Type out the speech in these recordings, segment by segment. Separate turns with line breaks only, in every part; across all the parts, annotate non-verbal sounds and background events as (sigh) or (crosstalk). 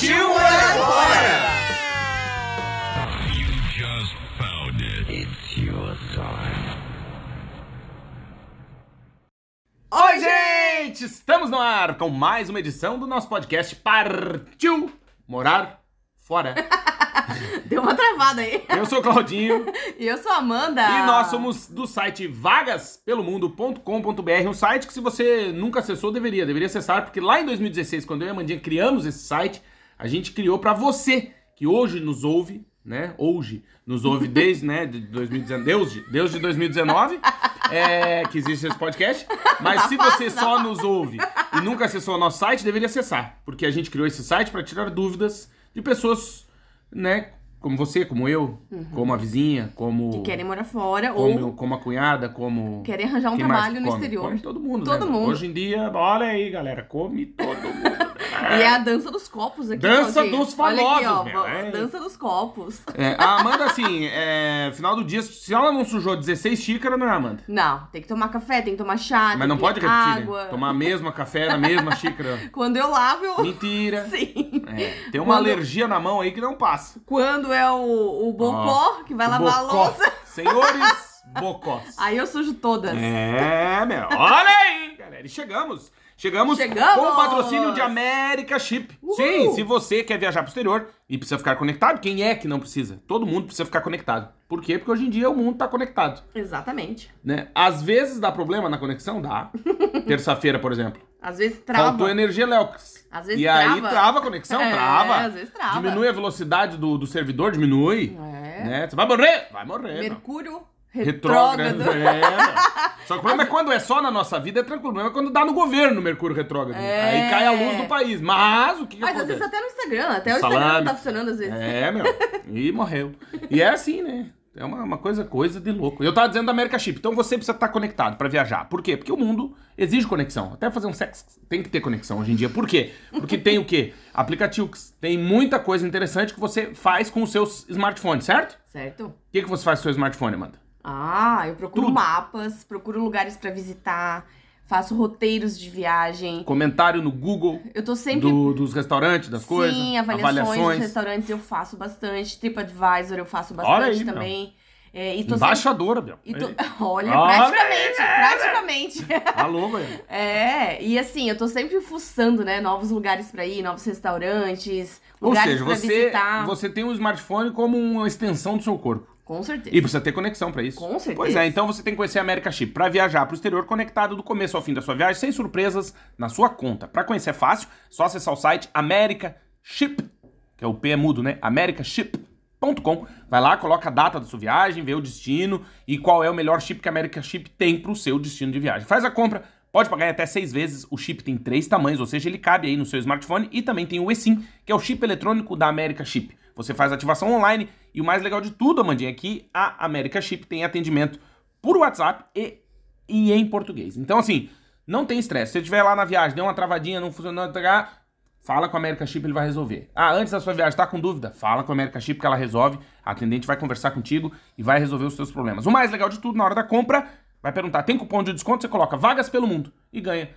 Partiu morar fora! Oi, gente! Estamos no ar com mais uma edição do nosso podcast Partiu Morar Fora. (laughs)
Deu uma travada aí.
Eu sou o Claudinho
E eu sou a Amanda.
e nós somos do site vagaspelomundo.com.br, um site que se você nunca acessou, deveria, deveria acessar, porque lá em 2016, quando eu e a Mandinha criamos esse site, a gente criou pra você, que hoje nos ouve, né, hoje nos ouve (laughs) desde, né, de 2019, Deus de, Deus de 2019, é, que existe esse podcast, mas se você só nos ouve e nunca acessou o nosso site, deveria acessar, porque a gente criou esse site pra tirar dúvidas de pessoas, né, como você, como eu, como a vizinha, como
Que querem morar fora
como,
ou
como a cunhada, como.
querem arranjar um
mais
trabalho no
come?
exterior.
Come todo mundo,
Todo
né?
mundo.
Hoje em dia, olha aí, galera, come todo mundo. (laughs)
E é a dança dos copos aqui.
Dança dos
Olha aqui, ó,
famosos, meu, é.
Dança dos copos.
É, a Amanda, assim, é, final do dia, se ela não sujou 16 xícaras, não é, Amanda?
Não, tem que tomar café, tem que tomar chá,
Mas não pode repetir,
água.
né? Tomar a mesma café na mesma xícara. (laughs)
Quando eu lavo, eu...
Mentira. (laughs)
Sim.
É, tem uma
Quando-
alergia na mão aí que não passa.
Quando é o, o bocó, que vai lavar
bocó.
a louça,
Senhores bocós.
aí eu sujo todas.
É, meu. Olha aí, galera. E chegamos. Chegamos,
Chegamos!
com o patrocínio de América Chip.
Uhul!
Sim, se você quer viajar pro exterior e precisa ficar conectado, quem é que não precisa? Todo mundo precisa ficar conectado. Por quê? Porque hoje em dia o mundo tá conectado,
Exatamente.
né? Às vezes dá problema na conexão, dá. (laughs) Terça-feira, por exemplo.
Às vezes trava.
Faltou energia elétrica.
Às vezes
e aí
trava.
trava a conexão, (laughs)
É,
trava.
às vezes trava.
Diminui a velocidade do, do servidor, diminui.
É.
Né? Você vai morrer? Vai morrer.
Mercúrio
Retrógrado.
retrógrado.
É. Só que o problema é quando é só na nossa vida, é tranquilo. O problema é quando dá no governo Mercúrio retrógrado.
É.
Aí cai a luz do país. Mas o que, que
Mas às
acontece?
vezes até no Instagram, até o Instagram
Salame.
não tá funcionando às vezes.
É, meu. E morreu. E é assim, né? É uma, uma coisa, coisa de louco. Eu tava dizendo da América Chip. Então você precisa estar conectado pra viajar. Por quê? Porque o mundo exige conexão. Até fazer um sexo tem que ter conexão hoje em dia. Por quê? Porque tem o quê? Aplicativos. Tem muita coisa interessante que você faz com os seus smartphones, certo?
Certo?
O que, que você faz com o seu smartphone, Amanda?
Ah, eu procuro
Tudo.
mapas, procuro lugares pra visitar, faço roteiros de viagem.
Comentário no Google.
Eu tô sempre.
do- dos restaurantes, das coisas.
Sim, avaliações, dos restaurantes eu faço bastante. TripAdvisor eu faço bastante
aí, meu.
também. É, e
Embaixadora, meu.
sempre- e tô- Olha, (laughs)
Olha
praticamente, praticamente.
Alô, velho. (laughs)
É, e assim, eu tô sempre fuçando, né? Novos lugares pra ir, novos restaurantes,
Ou
lugares
seja,
pra
você,
visitar.
você tem o smartphone como uma extensão do seu corpo.
Com certeza.
E precisa ter conexão pra isso.
Com certeza.
Pois é, então você tem que conhecer a América Chip pra viajar pro exterior conectado do começo ao fim da sua viagem, sem surpresas na sua conta. Pra conhecer é fácil, só acessar o site America Chip, que é o P é mudo, né? americaship.com. Vai lá, coloca a data da sua viagem, vê o destino e qual é o melhor chip que a America Chip tem pro seu destino de viagem. Faz a compra, pode pagar até seis vezes. O chip tem três tamanhos, ou seja, ele cabe aí no seu smartphone e também tem o eSIM, que é o chip eletrônico da America Chip. Você faz ativação online e o mais legal de tudo, Amandinha, é que a America Chip tem atendimento por WhatsApp e, e em português. Então, assim, não tem estresse. Se você estiver lá na viagem, deu uma travadinha, não funcionou, fala com a America Chip, ele vai resolver. Ah, antes da sua viagem, tá com dúvida? Fala com a America Chip que ela resolve. A atendente vai conversar contigo e vai resolver os seus problemas. O mais legal de tudo, na hora da compra, vai perguntar, tem cupom de desconto? Você coloca vagas pelo mundo e ganha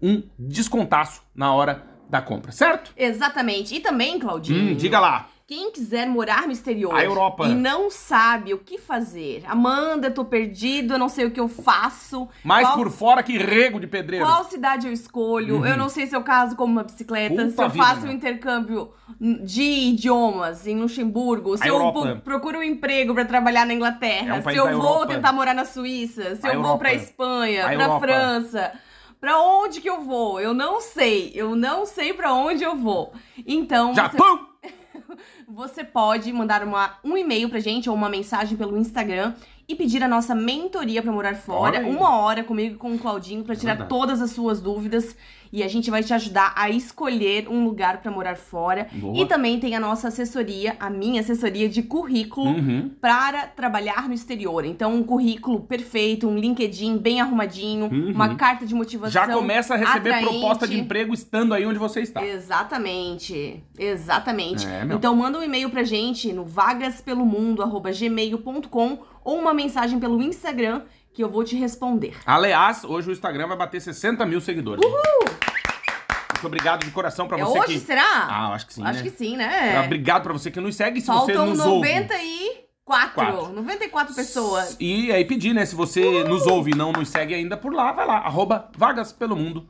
um descontaço na hora da compra, certo?
Exatamente. E também, Claudinho.
Hum, diga lá.
Quem quiser morar no exterior
A Europa.
e não sabe o que fazer. Amanda, eu tô perdido, eu não sei o que eu faço.
Mais
qual,
por fora que rego de pedreiro.
qual cidade eu escolho? Eu não sei se eu caso como uma bicicleta,
Puta
se eu
vida,
faço um intercâmbio de idiomas em Luxemburgo, se
A
eu
Europa.
procuro um emprego pra trabalhar na Inglaterra,
É um
se eu vou
Europa.
tentar morar na Suíça, se
A
eu vou
Europa.
pra Espanha,
A
pra
Europa.
França. Pra onde que eu vou? Eu não sei. Eu não sei pra onde eu vou. Então,
Japão!
você (laughs) pode mandar uma, um e-mail pra gente ou uma mensagem pelo Instagram e pedir a nossa mentoria pra morar fora. Uma hora comigo e com o Claudinho pra tirar
Verdade.
todas as suas dúvidas e a gente vai te ajudar a escolher um lugar para morar fora.
Boa.
E também tem a nossa assessoria, a minha assessoria de currículo
Uhum.
para trabalhar no exterior. Então, um currículo perfeito, um LinkedIn bem arrumadinho,
Uhum.
uma carta de motivação.
Já começa a receber
atraente.
proposta de emprego estando aí onde você está.
Exatamente, exatamente.
É,
então manda um e-mail pra gente no vagaspelomundo@gmail.com ou uma mensagem pelo Instagram que eu vou te responder.
Aliás, hoje o Instagram vai bater 60 mil seguidores. Muito obrigado de coração pra
é
você
hoje,
que.
será?
Ah, acho que sim.
Acho
né?
que sim, né?
Obrigado pra você que nos segue. Se você
Faltam
nos ouve.
94,
Quatro.
94 pessoas.
E aí pedir, né? Se você nos ouve e não nos segue ainda por lá, vai lá, arroba Vagas Pelo Mundo.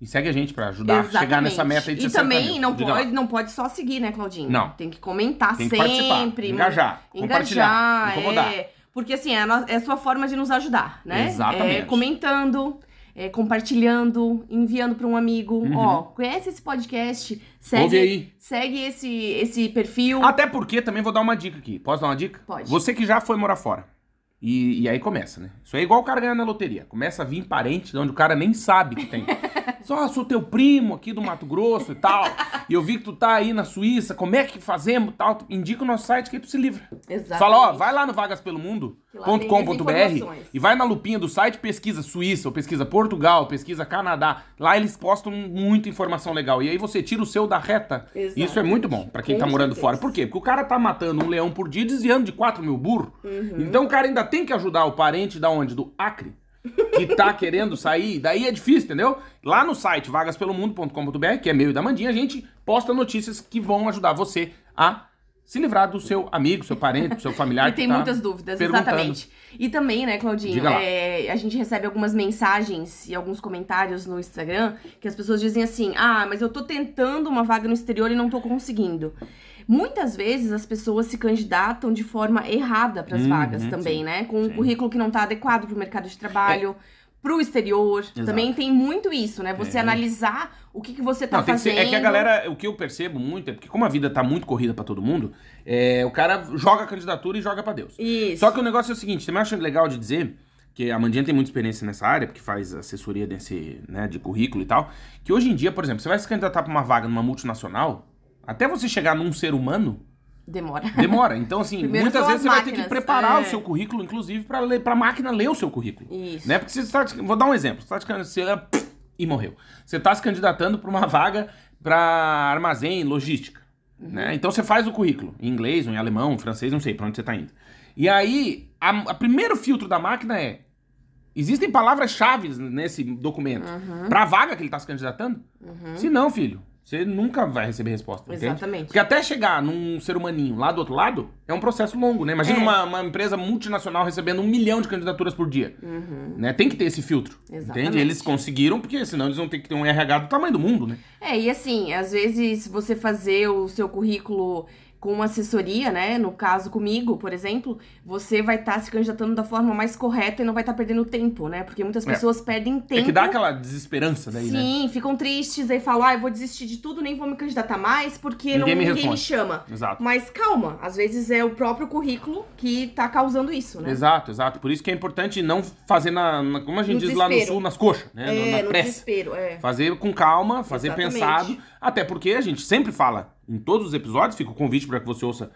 E segue a gente pra ajudar a chegar nessa meta aí de
E
60
também
mil.
não
Diga
pode,
lá.
não pode só seguir, né, Claudinho?
Não.
Tem que comentar
Tem que
sempre.
participar, engajar, compartilhar,
engajar,
incomodar.
é. Porque assim, é a, é a sua forma de nos ajudar, né?
Exatamente.
É, comentando, é, compartilhando, enviando pra um amigo. Ó, conhece esse podcast? Segue,
Uhum. Ouve aí.
segue esse, esse perfil.
Até porque também vou dar uma dica aqui. Posso dar uma dica?
Pode.
Você que já foi morar fora. E, e aí começa, né? Isso é igual o cara ganhar na loteria. Começa a vir parente de onde o cara nem sabe que tem. (laughs) Só sou teu primo aqui do Mato Grosso e tal. E eu vi que tu tá aí na Suíça. Como é que fazemos e tal? Indica o nosso site que aí tu se livra.
Exatamente.
Fala, ó, vai lá no
Que lá tem informações.
e vai na lupinha do site, pesquisa Suíça, ou pesquisa Portugal, pesquisa Canadá. Lá eles postam muita informação legal. E aí você tira o seu da reta.
Exato.
Isso é muito bom pra quem
Com
tá morando
certeza.
fora. Por quê? Porque o cara tá matando um leão por dia desviando de 4 mil burros.
Uhum.
Então o cara ainda tem que ajudar o parente da onde? Do Acre. Que tá (laughs) querendo sair, daí é difícil, entendeu? Lá no site vagaspelomundo.com.br, que é meu e da Mandinha, a gente posta notícias que vão ajudar você a se livrar do seu amigo, seu parente, seu familiar. (laughs)
E tem
tá
muitas dúvidas, exatamente. E também, né, Claudinho, é, a gente recebe algumas mensagens e alguns comentários no Instagram que as pessoas dizem assim: ah, mas eu tô tentando uma vaga no exterior e não tô conseguindo. Muitas vezes as pessoas se candidatam de forma errada para as
Uhum,
vagas também,
sim,
né? Com um
sim.
currículo que não tá adequado para o mercado de trabalho. Pro exterior, também tem muito isso, né? Você
É.
analisar o que, que você tá
Não, tem que ser-
fazendo.
é que a galera, o que eu percebo muito é porque como a vida tá muito corrida pra todo mundo, é, o cara joga a candidatura e joga pra Deus.
Isso.
Só que o negócio é o seguinte, também acho legal de dizer que a Mandinha tem muita experiência nessa área, porque faz assessoria desse, né, de currículo e tal, que hoje em dia, por exemplo, você vai se candidatar pra uma vaga numa multinacional, até você chegar num ser humano,
Demora.
demora. Então, (laughs) assim,
Primeiro
muitas vezes você
as
vai ter que
máquinas,
preparar
é.
o seu currículo, inclusive, ler, pra máquina ler o seu currículo.
Isso.
Né? Porque você está. Vou dar um exemplo. Você tá de você e morreu. Você está se candidatando para uma vaga para armazém, logística.
Uhum.
Né? Então você faz o currículo em inglês, ou em alemão, em francês, não sei para onde você está indo. E aí, a, a primeiro filtro da máquina é: existem palavras-chave nesse documento
Uhum.
para a vaga que ele está se candidatando? Se não, filho, você nunca vai receber resposta. entende?
Exatamente.
Porque até chegar num ser humaninho lá do outro lado, é um processo longo, né? Imagina
É.
uma, uma empresa multinacional recebendo um milhão de candidaturas por dia. Né? Tem que ter esse filtro.
Uhum. Exatamente.
Entende? Eles conseguiram, porque senão eles vão ter que ter um RH do tamanho do mundo, né?
É, e assim, às vezes você fazer o seu currículo com uma assessoria, né? No caso comigo, por exemplo, você vai estar se candidatando da forma mais correta e não vai estar perdendo tempo, né? Porque muitas
É.
pessoas perdem tempo.
É que dá aquela desesperança daí, né?
Sim, ficam tristes aí falam, ah, eu vou desistir de tudo, nem vou me candidatar mais, porque
Ninguém
não,
me
ninguém me chama.
Exato.
Mas calma, às vezes é o próprio currículo que tá causando isso, né?
Exato, exato. Por isso que é importante não fazer na, na- como a gente
No
diz lá no
desespero.
sul, nas coxas, né?
É,
na
no
pressa.
desespero, é.
Fazer com calma, fazer
Exatamente.
pensado. Até porque a gente sempre fala, em todos os episódios, fica o convite para que você ouça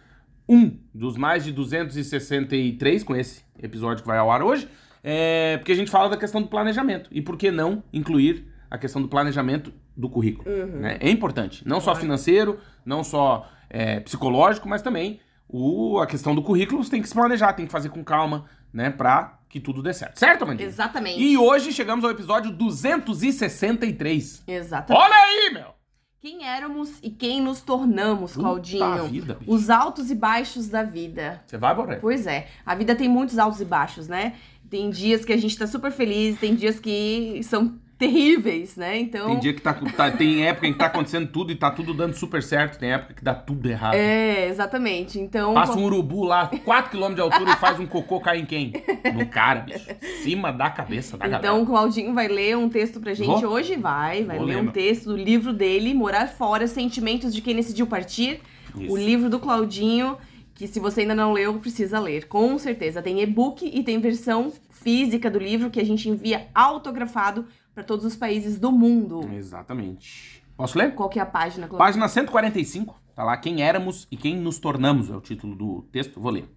um dos mais de 263 com esse episódio que vai ao ar hoje. É, porque a gente fala da questão do planejamento. E por que não incluir a questão do planejamento do currículo?
Uhum.
né? É importante. Não só financeiro, não só é, psicológico, mas também o, a questão do currículo você tem que se planejar, tem que fazer com calma, né? Pra que tudo dê certo. Certo, Mandinha?
Exatamente.
E hoje chegamos ao episódio 263.
Exatamente.
Olha aí, meu!
Quem éramos e quem nos tornamos, Claudinho?
Puta vida, bicho.
Os altos e baixos da vida.
Você vai, Boré?
Pois é, a vida tem muitos altos e baixos, né? Tem dias que a gente tá super feliz, tem dias que são terríveis, né? Então.
Tem dia que tá, tá- Tem época em que tá acontecendo tudo e tá tudo dando super certo. Tem época que dá tudo errado.
É, exatamente. Então.
Passa um urubu lá, 4km de altura e faz um cocô cair em quem? No cara, bicho. Cima da cabeça da
Então,
galera.
o Claudinho vai ler um texto pra gente
Vou?
hoje, vai, vai
Vou
ler
ler,
um texto do livro dele, Morar Fora, Sentimentos de Quem Decidiu Partir.
Isso.
O livro do Claudinho, que se você ainda não leu, precisa ler, com certeza. Tem e-book e tem versão física do livro que a gente envia autografado para todos os países do mundo.
Exatamente. Posso ler?
Qual que é a página? Cláudio?
Página 145, tá lá, quem éramos e quem nos tornamos, é o título do texto, vou ler.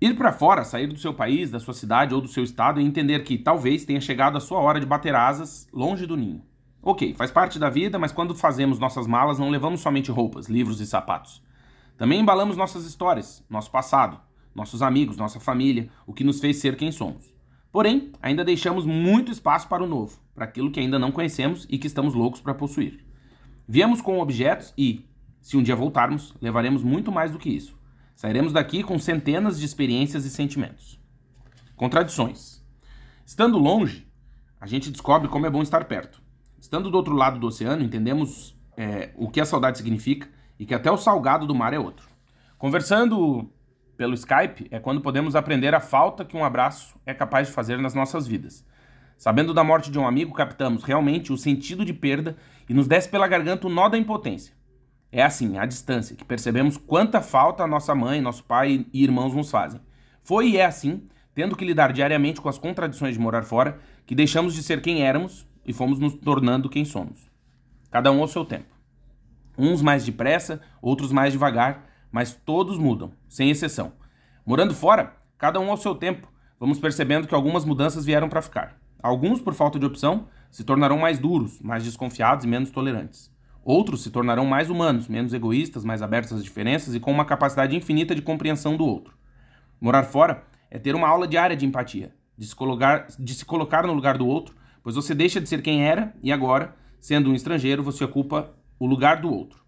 Ir para fora, sair do seu país, da sua cidade ou do seu estado e entender que talvez tenha chegado a sua hora de bater asas longe do ninho. Ok, faz parte da vida, mas quando fazemos nossas malas não levamos somente roupas, livros e sapatos. Também embalamos nossas histórias, nosso passado, nossos amigos, nossa família, o que nos fez ser quem somos. Porém, ainda deixamos muito espaço para o novo, para aquilo que ainda não conhecemos e que estamos loucos para possuir. Viemos com objetos e, se um dia voltarmos, levaremos muito mais do que isso. Sairemos daqui com centenas de experiências e sentimentos. Contradições. Estando longe, a gente descobre como é bom estar perto. Estando do outro lado do oceano, entendemos é, o que a saudade significa e que até o salgado do mar é outro. Conversando pelo Skype é quando podemos aprender a falta que um abraço é capaz de fazer nas nossas vidas. Sabendo da morte de um amigo, captamos realmente o sentido de perda e nos desce pela garganta o nó da impotência. É assim, à distância, que percebemos quanta falta a nossa mãe, nosso pai e irmãos nos fazem. Foi e é assim, tendo que lidar diariamente com as contradições de morar fora, que deixamos de ser quem éramos e fomos nos tornando quem somos. Cada um ao seu tempo. Uns mais depressa, outros mais devagar, mas todos mudam, sem exceção. Morando fora, cada um ao seu tempo, vamos percebendo que algumas mudanças vieram para ficar. Alguns, por falta de opção, se tornarão mais duros, mais desconfiados e menos tolerantes. Outros se tornarão mais humanos, menos egoístas, mais abertos às diferenças e com uma capacidade infinita de compreensão do outro. Morar fora é ter uma aula diária de empatia, de se colocar, de se colocar no lugar do outro, pois você deixa de ser quem era e agora, sendo um estrangeiro, você ocupa o lugar do outro.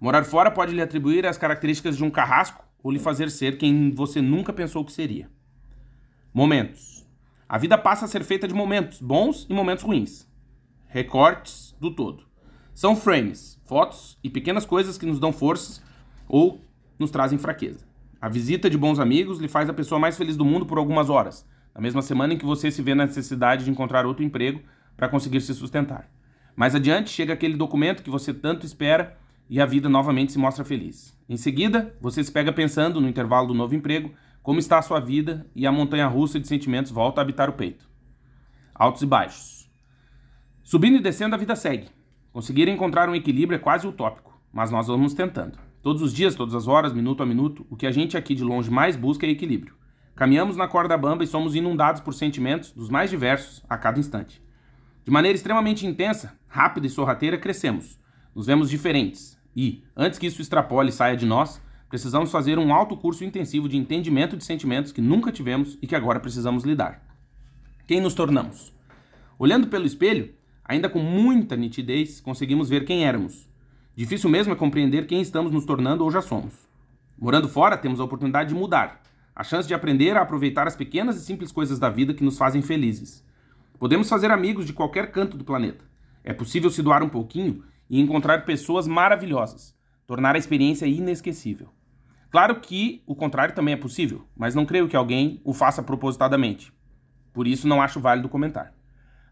Morar fora pode lhe atribuir as características de um carrasco ou lhe fazer ser quem você nunca pensou que seria. Momentos. A vida passa a ser feita de momentos bons e momentos ruins. Recortes do todo. São frames, fotos e pequenas coisas que nos dão forças ou nos trazem fraqueza. A visita de bons amigos lhe faz a pessoa mais feliz do mundo por algumas horas, na mesma semana em que você se vê na necessidade de encontrar outro emprego para conseguir se sustentar. Mais adiante chega aquele documento que você tanto espera e a vida novamente se mostra feliz. Em seguida, você se pega pensando no intervalo do novo emprego, como está a sua vida e a montanha russa de sentimentos volta a habitar o peito. Altos e baixos. Subindo e descendo, a vida segue. Conseguir encontrar um equilíbrio é quase utópico, mas nós vamos tentando. Todos os dias, todas as horas, minuto a minuto, o que a gente aqui de longe mais busca é equilíbrio. Caminhamos na corda bamba e somos inundados por sentimentos dos mais diversos a cada instante. De maneira extremamente intensa, rápida e sorrateira, crescemos. Nos vemos diferentes. E, antes que isso extrapole e saia de nós, precisamos fazer um alto curso intensivo de entendimento de sentimentos que nunca tivemos e que agora precisamos lidar. Quem nos tornamos? Olhando pelo espelho, Ainda com muita nitidez, conseguimos ver quem éramos. Difícil mesmo é compreender quem estamos nos tornando ou já somos. Morando fora, temos a oportunidade de mudar, a chance de aprender a aproveitar as pequenas e simples coisas da vida que nos fazem felizes. Podemos fazer amigos de qualquer canto do planeta. É possível se doar um pouquinho e encontrar pessoas maravilhosas, tornar a experiência inesquecível. Claro que o contrário também é possível, mas não creio que alguém o faça propositadamente. Por isso não acho válido comentar.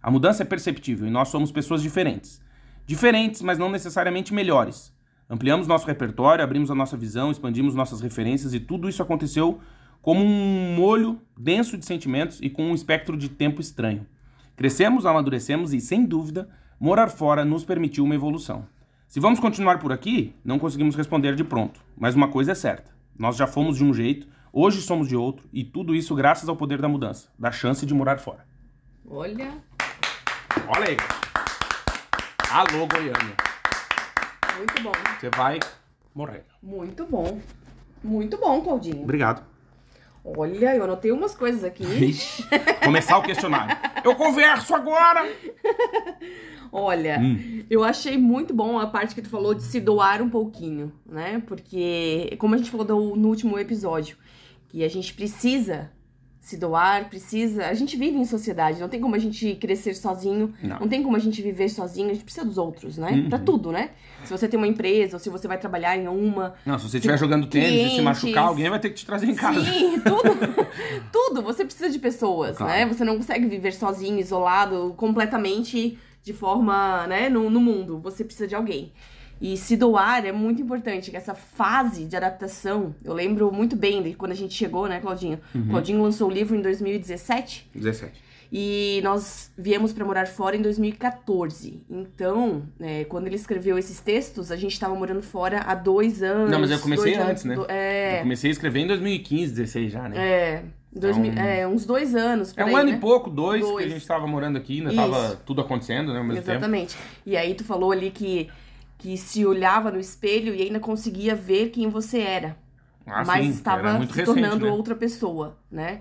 A mudança é perceptível e nós somos pessoas diferentes. Diferentes, mas não necessariamente melhores. Ampliamos nosso repertório, abrimos a nossa visão, expandimos nossas referências e tudo isso aconteceu como um molho denso de sentimentos e com um espectro de tempo estranho. Crescemos, amadurecemos e, sem dúvida, morar fora nos permitiu uma evolução. Se vamos continuar por aqui, não conseguimos responder de pronto, mas uma coisa é certa: nós já fomos de um jeito, hoje somos de outro, e tudo isso graças ao poder da mudança, da chance de morar fora.
Olha,
Olha aí. Alô, Goiânia.
muito bom.
Você vai morrer.
Muito bom. Muito bom, Claudinho.
Obrigado.
Olha, eu anotei umas coisas aqui.
Ixi, Começar o questionário. Eu converso agora! (laughs)
Olha,
Hum.
eu achei muito bom a parte que tu falou de se doar um pouquinho, né? Porque, como a gente falou no último episódio, que a gente precisa se doar, precisa. A gente vive em sociedade, não tem como a gente crescer sozinho,
Não.
não tem como a gente viver sozinho, a gente precisa dos outros, né?
Uhum.
Pra tudo, né? Se você tem uma empresa, ou se você vai trabalhar em uma,
Não, se você estiver jogando tênis e se machucar, alguém vai ter que te trazer em casa.
Sim, tudo. (laughs) tudo. Você precisa de pessoas,
Claro.
né? Você não consegue viver sozinho, isolado, completamente de forma, né, no, no mundo. Você precisa de alguém. E se doar é muito importante, que essa fase de adaptação, eu lembro muito bem de quando a gente chegou, né, Claudinho?
Uhum.
Claudinho lançou o livro em 2017.
17.
E nós viemos para morar fora em 2014. Então, é, quando ele escreveu esses textos, a gente estava morando fora há dois anos.
Não, mas eu comecei antes, né?
do- É,
Eu comecei a escrever em 2015, 16 já, né?
é, dois
Então,
é, uns dois anos.
É um
aí,
ano
né?
e pouco, dois, que
Dois.
a gente tava morando aqui, ainda
Isso.
tava tudo acontecendo, né, ao mesmo tempo.
Exatamente. E aí tu falou ali que, que se olhava no espelho e ainda conseguia ver quem você era.
Ah,
mas
sim,
estava se
recente,
tornando
né?
outra pessoa, né?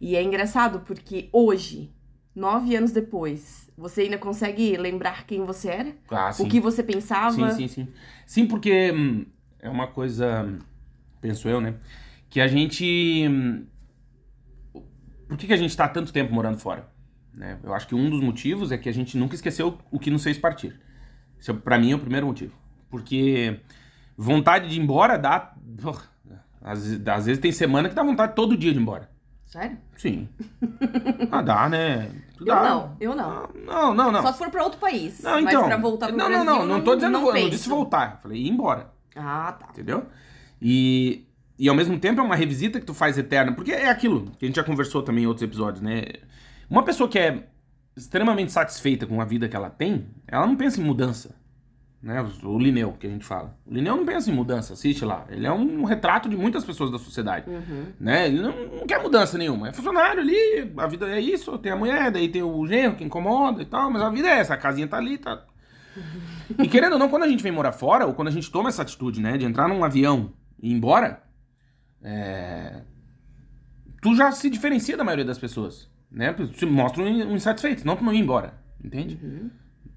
E é engraçado porque hoje, nove anos depois, você ainda consegue lembrar quem você era?
Ah.
O que você pensava?
Sim, sim, sim. Sim, porque hum, é uma coisa, penso eu, né? Que a gente. hum, Por que, que a gente tá tanto tempo morando fora? Né? Eu acho que um dos motivos é que a gente nunca esqueceu o que nos fez partir. Isso, é, pra mim, é o primeiro motivo. Porque vontade de ir embora dá. Porra, Às, vezes- às vezes tem semana que dá vontade todo dia de ir embora.
Sério?
Sim. (laughs) Ah, dá, né?
Eu
Dá.
não, eu não.
Não, não, não.
Só se for pra outro país.
Não, então.
Mas pra voltar pro
não,
Brasil,
não, não, não tô dizendo
não,
não, não disse voltar. Eu falei ir embora,
Ah, tá.
entendeu? E, e ao mesmo tempo é uma revisita que tu faz eterna, porque é aquilo que a gente já conversou também em outros episódios, né? Uma pessoa que é extremamente satisfeita com a vida que ela tem, ela não pensa em mudança. Né? O Lineu, que a gente fala. O Lineu não pensa em mudança, assiste lá. Ele é um retrato de muitas pessoas da sociedade.
Uhum.
Né? Ele não, não quer mudança nenhuma. É funcionário ali, a vida é isso, tem a mulher, daí tem o genro que incomoda e tal, mas a vida é essa, a casinha tá ali, tá. (laughs) E querendo ou não, quando a gente vem morar fora, ou quando a gente toma essa atitude, né, de entrar num avião e ir embora, é, tu já se diferencia da maioria das pessoas, né? Tu se mostra um insatisfeito, senão tu não ia embora, entende?
Uhum.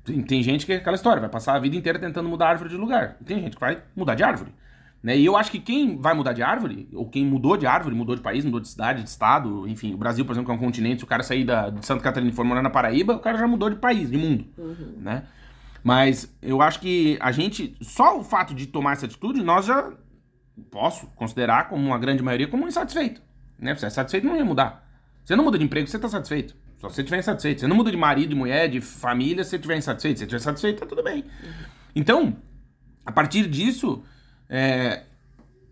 Tem, tem gente que é aquela história, vai passar a vida inteira tentando mudar a árvore de lugar. Tem gente que vai mudar de árvore. Né? E eu acho que quem vai mudar de árvore, ou quem mudou de árvore, mudou de país, mudou de cidade, de estado, enfim, o Brasil, por exemplo, que é um continente, se o cara sair da, de Santa Catarina e for morar na Paraíba, o cara já mudou de país, de mundo,
Uhum.
né? Mas eu acho que a gente, só o fato de tomar essa atitude, nós já posso considerar como uma grande maioria como um insatisfeito, né? Você é satisfeito, não ia mudar. Você não muda de emprego, você tá satisfeito. Só se você estiver insatisfeito. Você não muda de marido, de mulher, de família, se você estiver insatisfeito. Se você estiver satisfeito, tá tudo bem. Então, a partir disso, é,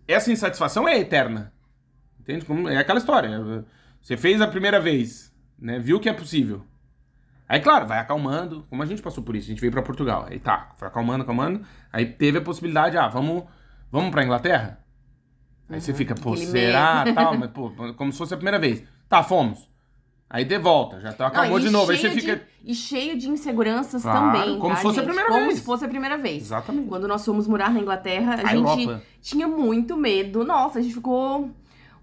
essa insatisfação é eterna. Entende? Como- É aquela história. Você fez a primeira vez, né? Viu que é possível. Aí, claro, vai acalmando, como a gente passou por isso, a gente veio pra Portugal. Aí tá, foi acalmando, acalmando. Aí teve a possibilidade, ah, vamos, vamos pra Inglaterra? Aí você fica, pô,
Aquele
será,
medo.
tal, mas pô, como se fosse a primeira vez. Tá, fomos. Aí de volta, já tá, acalmou
Não,
de novo. Aí você fica.
de- e cheio de inseguranças
Claro,
também.
como
tá,
se fosse a
gente?
primeira
como
vez.
se fosse a primeira vez.
Exatamente.
Quando nós fomos morar na Inglaterra, a,
A
gente
Europa.
tinha muito medo. Nossa, a gente ficou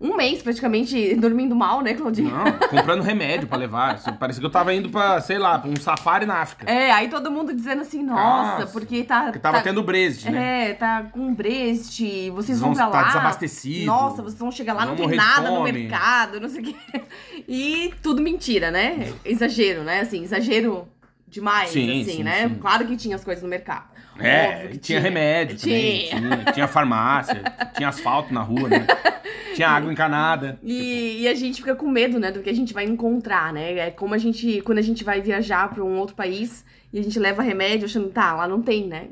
um mês praticamente (laughs) dormindo mal, né, Claudinha?
Não, comprando remédio pra levar. Parecia que eu tava indo pra, sei lá, pra um safari na África.
É, aí todo mundo dizendo assim, nossa,
Nossa,
porque tá.
Porque tava
tá,
tendo Brexit, né?
É, tá com Brest, vocês
Vão
vão pra
tá
lá.
desabastecido.
Nossa, vocês vão chegar lá, não tem nada no mercado, não sei o quê. (laughs) E tudo mentira, né? Exagero, né? Assim, exagero demais,
Sim,
assim,
sim,
né?
sim.
Claro que tinha as coisas no mercado.
É,
que
tinha, remédio também.
Tinha.
Tinha, tinha farmácia, (laughs) tinha asfalto na rua, né? Tinha água encanada.
E, e a gente fica com medo, né, do que a gente vai encontrar, né? É como a gente, quando a gente vai viajar pra um outro país e a gente leva remédio achando, tá, lá não tem, né?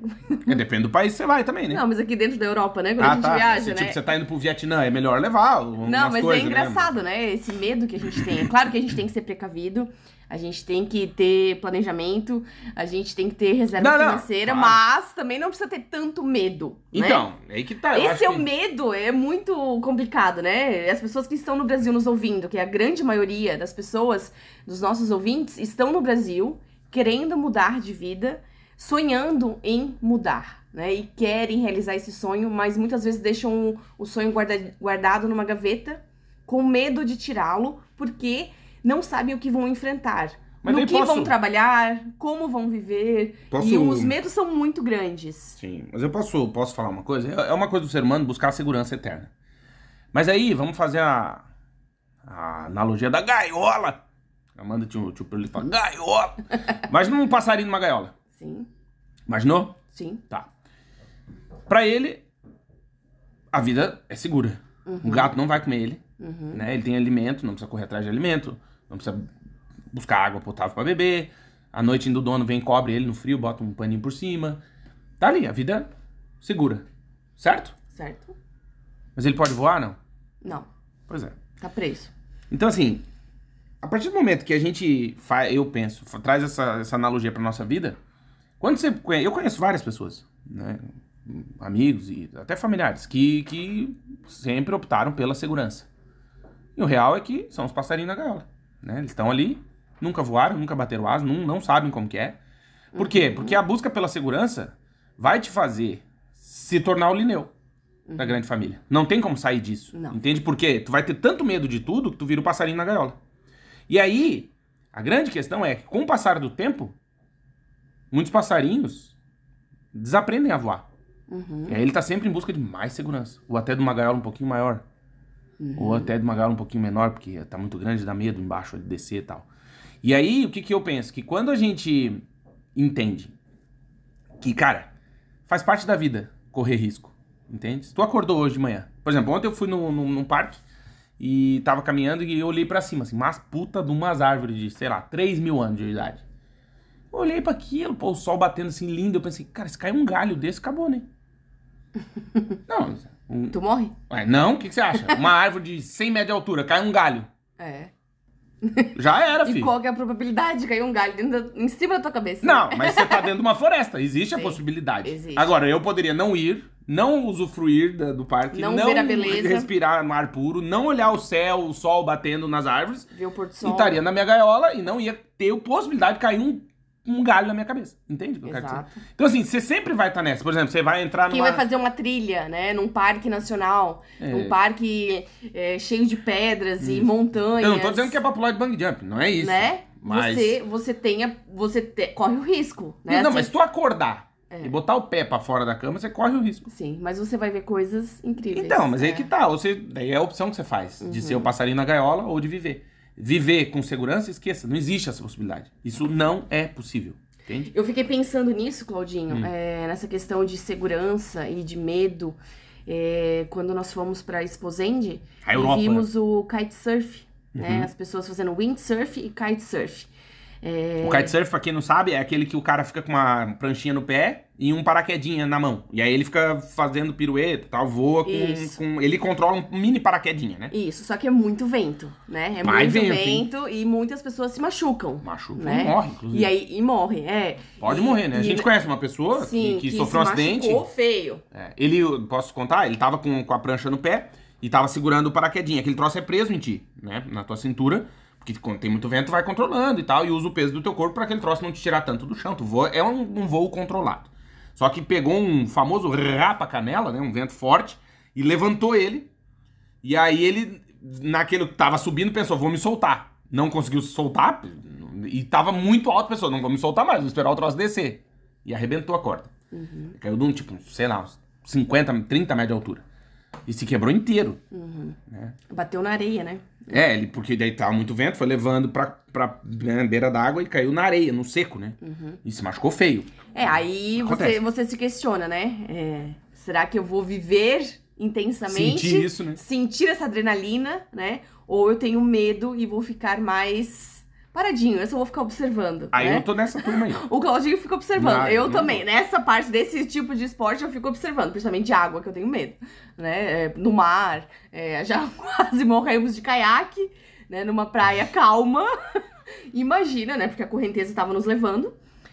É, depende do país que você vai também, né?
Não, mas aqui dentro da Europa, né, quando a
ah,
gente
tá.
viaja,
Se,
né?
tipo, você tá indo pro Vietnã, é melhor levar
Não, mas
coisas,
é
né?
engraçado, né? Esse medo que a gente tem. É claro que a gente tem que ser precavido, a gente tem que ter planejamento, a gente tem que ter reserva
Não, não,
financeira,
claro.
mas também não precisa ter tanto medo. né?
Então, é aí que tá.
Esse é o
que-
medo, é muito complicado, né? As pessoas que estão no Brasil nos ouvindo, que a grande maioria das pessoas, dos nossos ouvintes, estão no Brasil querendo mudar de vida, sonhando em mudar, né? E querem realizar esse sonho, mas muitas vezes deixam o sonho guarda- guardado numa gaveta com medo de tirá-lo, porque não sabem o que vão enfrentar.
Mas
no que
posso-
vão trabalhar, como vão viver.
Posso-
E os medos são muito grandes.
Sim, mas eu posso, posso falar uma coisa? É é uma coisa do ser humano buscar a segurança eterna. Mas aí, vamos fazer a, a analogia da gaiola. Amanda tinha o tio Pirulito fala, gaiola. Imagina um passarinho numa gaiola.
Sim,
Imaginou?
sim.
Tá. Pra ele, a vida é segura. O gato não vai comer ele.
Uhum.
Né? Ele tem alimento, não precisa correr atrás de alimento. Não precisa buscar água potável pra beber. À noite ainda o dono vem, cobre ele no frio, bota um paninho por cima. Tá ali, a vida segura. Certo?
Certo?
Mas ele pode voar, não?
Não,
Pois é.
tá preso.
Então, assim, a partir do momento que a gente faz, eu penso, traz essa, essa analogia pra nossa vida, quando você conhece, eu conheço várias pessoas, né? Amigos e até familiares que, que sempre optaram pela segurança. E o real é que são os passarinhos na gaiola, né? Eles estão ali, nunca voaram, nunca bateram asa, não, não sabem como que é. Por quê? Porque a busca pela segurança vai te fazer se tornar o Lineu da grande família. Não tem como sair disso.
Não.
Entende por quê? Tu vai ter tanto medo de tudo que tu vira o passarinho na gaiola. E aí, a grande questão é que com o passar do tempo, muitos passarinhos desaprendem a voar.
Uhum.
E aí ele tá sempre em busca de mais segurança. Ou até de uma gaiola um pouquinho maior. Ou até de uma gaiola um pouquinho menor, porque tá muito grande, dá medo embaixo de descer e tal. E aí, o que que eu penso? Que quando a gente entende que, cara, faz parte da vida correr risco, entende? Se tu acordou hoje de manhã. Por exemplo, ontem eu fui no, no, num parque e tava caminhando e eu olhei pra cima, assim, mas puta de umas árvores de, sei lá, 3 mil anos de idade. Eu olhei pra aquilo, pô, o sol batendo assim lindo, eu pensei, cara, se cair um galho desse, acabou, né? (laughs) Não, um-
Tu morre?
Ué, não? O que, que você acha? Uma árvore de 100 metros de altura, cai um galho.
É.
Já era, (laughs)
E
filho.
qual que é a probabilidade de cair um galho da- em cima da tua cabeça?
Não, mas você tá dentro de uma floresta. Existe a
Sim,
possibilidade.
existe.
Agora, eu poderia não ir, não usufruir da- do parque,
Não
não,
ver a beleza.
respirar no ar puro, não olhar o céu, o sol batendo nas árvores,
Ver o pôr do
e
sol.
estaria na minha gaiola e não ia ter a possibilidade de cair um, um galho na minha cabeça. Entende o que eu quero dizer?
Exato.
Então, assim, você sempre vai estar nessa. Por exemplo, você vai entrar
Quem
numa...
vai fazer uma trilha, né? Num parque nacional,
É.
num parque é, cheio de pedras e montanhas.
Eu não tô dizendo que é pra pular de bang jump, não é isso.
Né?
Mas...
Você, você tenha. Você te- corre o risco, né?
Não,
Assim-
mas se tu acordar
É.
e botar o pé pra fora da cama, você corre o risco.
Sim, mas você vai ver coisas incríveis.
Então, mas aí
é.
que tá. Você, daí é a opção que você faz. De ser o passarinho na gaiola ou de viver. Viver com segurança, esqueça. Não existe essa possibilidade. Isso não é possível. Entende?
Eu fiquei pensando nisso, Claudinho,
Hum.
é, nessa questão de segurança e de medo. é, quando nós fomos pra Exposende
Europa, Uhum.
vimos o kitesurf, né? As pessoas fazendo windsurf e kitesurf. É,
O kitesurf, pra quem não sabe, é aquele que o cara fica com uma pranchinha no pé e um paraquedinha na mão. E aí ele fica fazendo pirueta e tal, voa com, com- Ele controla um mini paraquedinha, né?
Isso, só que é muito vento, né? É
Vai
muito
vento,
vento, e muitas pessoas se machucam.
Machuca
Né?
e morre, inclusive.
E aí e morre, é.
Pode
E-
morrer, né? A
e-
gente conhece uma pessoa
Sim,
que, que sofreu um acidente.
feio.
É, ele, posso contar? Ele tava com, com a prancha no pé e tava segurando o paraquedinha. Aquele troço é preso em ti, né? Na tua cintura. Porque quando tem muito vento, vai controlando e tal. E usa o peso do teu corpo para aquele troço não te tirar tanto do chão. Tu voa, é um, um voo controlado. Só que pegou um famoso rapa-canela, né? Um vento forte. E levantou ele. E aí ele, naquele que tava subindo, pensou, vou me soltar. Não conseguiu se soltar. E tava muito alto, pensou, não vou me soltar mais, vou esperar o troço descer. E arrebentou a corda. Caiu de um, tipo, sei lá, uns 50, 30 metros de altura. E se quebrou inteiro.
Bateu na areia, né?
É, ele, porque daí tava muito vento, foi levando pra, pra né, beira d'água e caiu na areia, no seco, né? E se machucou feio.
É, aí
Acontece.
você, você se questiona, né? É, será que eu vou viver intensamente?
Sentir isso, né?
sentir essa adrenalina, né? Ou eu tenho medo e vou ficar mais paradinho. Eu só vou ficar observando.
Aí
né?
eu tô nessa turma aí.
O Claudinho fica observando.
Não,
eu
não
também.
vou.
Nessa parte desse tipo de esporte, eu fico observando. Principalmente de água, que eu tenho medo. Né? É, no mar. é, já (laughs) quase morremos de caiaque. Né? Numa praia calma. (laughs) Imagina, né? Porque a correnteza estava nos levando.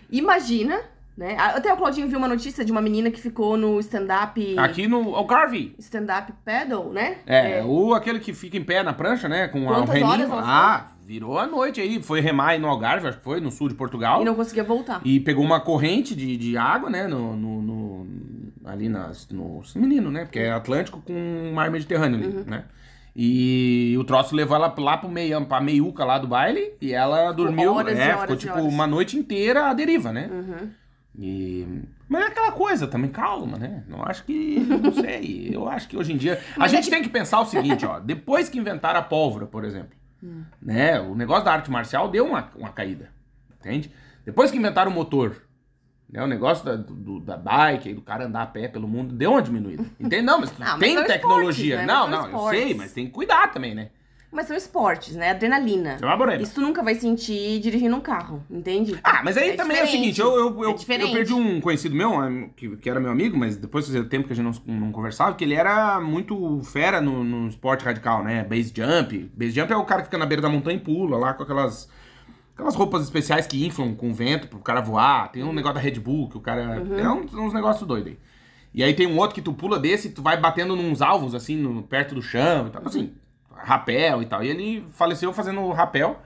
Imagina, né? Até o Claudinho viu uma notícia de uma menina que ficou no stand-up...
Aqui no Algarve.
Stand-up paddle, né?
É, o aquele que fica em pé na prancha, né? Com a- reminho.
horas ela
Ah, virou a noite aí. Foi remar no Algarve, acho que foi, no sul de Portugal.
E não conseguia voltar.
E pegou uma corrente de, de água, né? No, no- no- ali nas, no menino, né? Porque é Atlântico com mar Mediterrâneo ali,
Uhum.
né? E o troço levou ela lá pro meio, pra meiuca lá do baile e ela dormiu,
horas
é,
horas
ficou tipo uma noite inteira à deriva, né?
Uhum.
E... Mas é aquela coisa também, calma, né? Não acho que. Não sei. Eu acho que hoje em dia. A
Mas é
gente
que-
tem que pensar o seguinte, ó. Depois que inventaram a pólvora, por exemplo,
Hum.
né? O negócio da arte marcial deu uma, uma caída. Entende? Depois que inventaram o motor, né? O negócio da, do- da bike, aí do cara andar a pé pelo mundo, deu uma diminuída. Entende? Não, mas (laughs)
Ah, mas
tem
são
tecnologia.
esportes, né?
Não,
são
não, eu sei, mas tem que cuidar também, né?
Mas são esportes, né? Adrenalina.
Você vai morrer.
Isso tu nunca vai sentir dirigindo um carro, entende?
Ah, mas aí
É
também é o
diferente.
seguinte, eu, eu, eu,
É
eu
diferente.
perdi um conhecido meu, que, que era meu amigo, mas depois fazia tempo que a gente não, não conversava, que ele era muito fera no, no esporte radical, né? Base jump. Base jump é o cara que fica na beira da montanha e pula lá com aquelas, aquelas roupas especiais que inflam com vento pro cara voar. Tem um negócio da Red Bull que o cara...
Uhum.
É uns, uns negócios doidos aí. E aí tem um outro que tu pula desse e tu vai batendo nos alvos, assim, no- perto do chão e tal. Assim, rapel e tal. E ele faleceu fazendo rapel.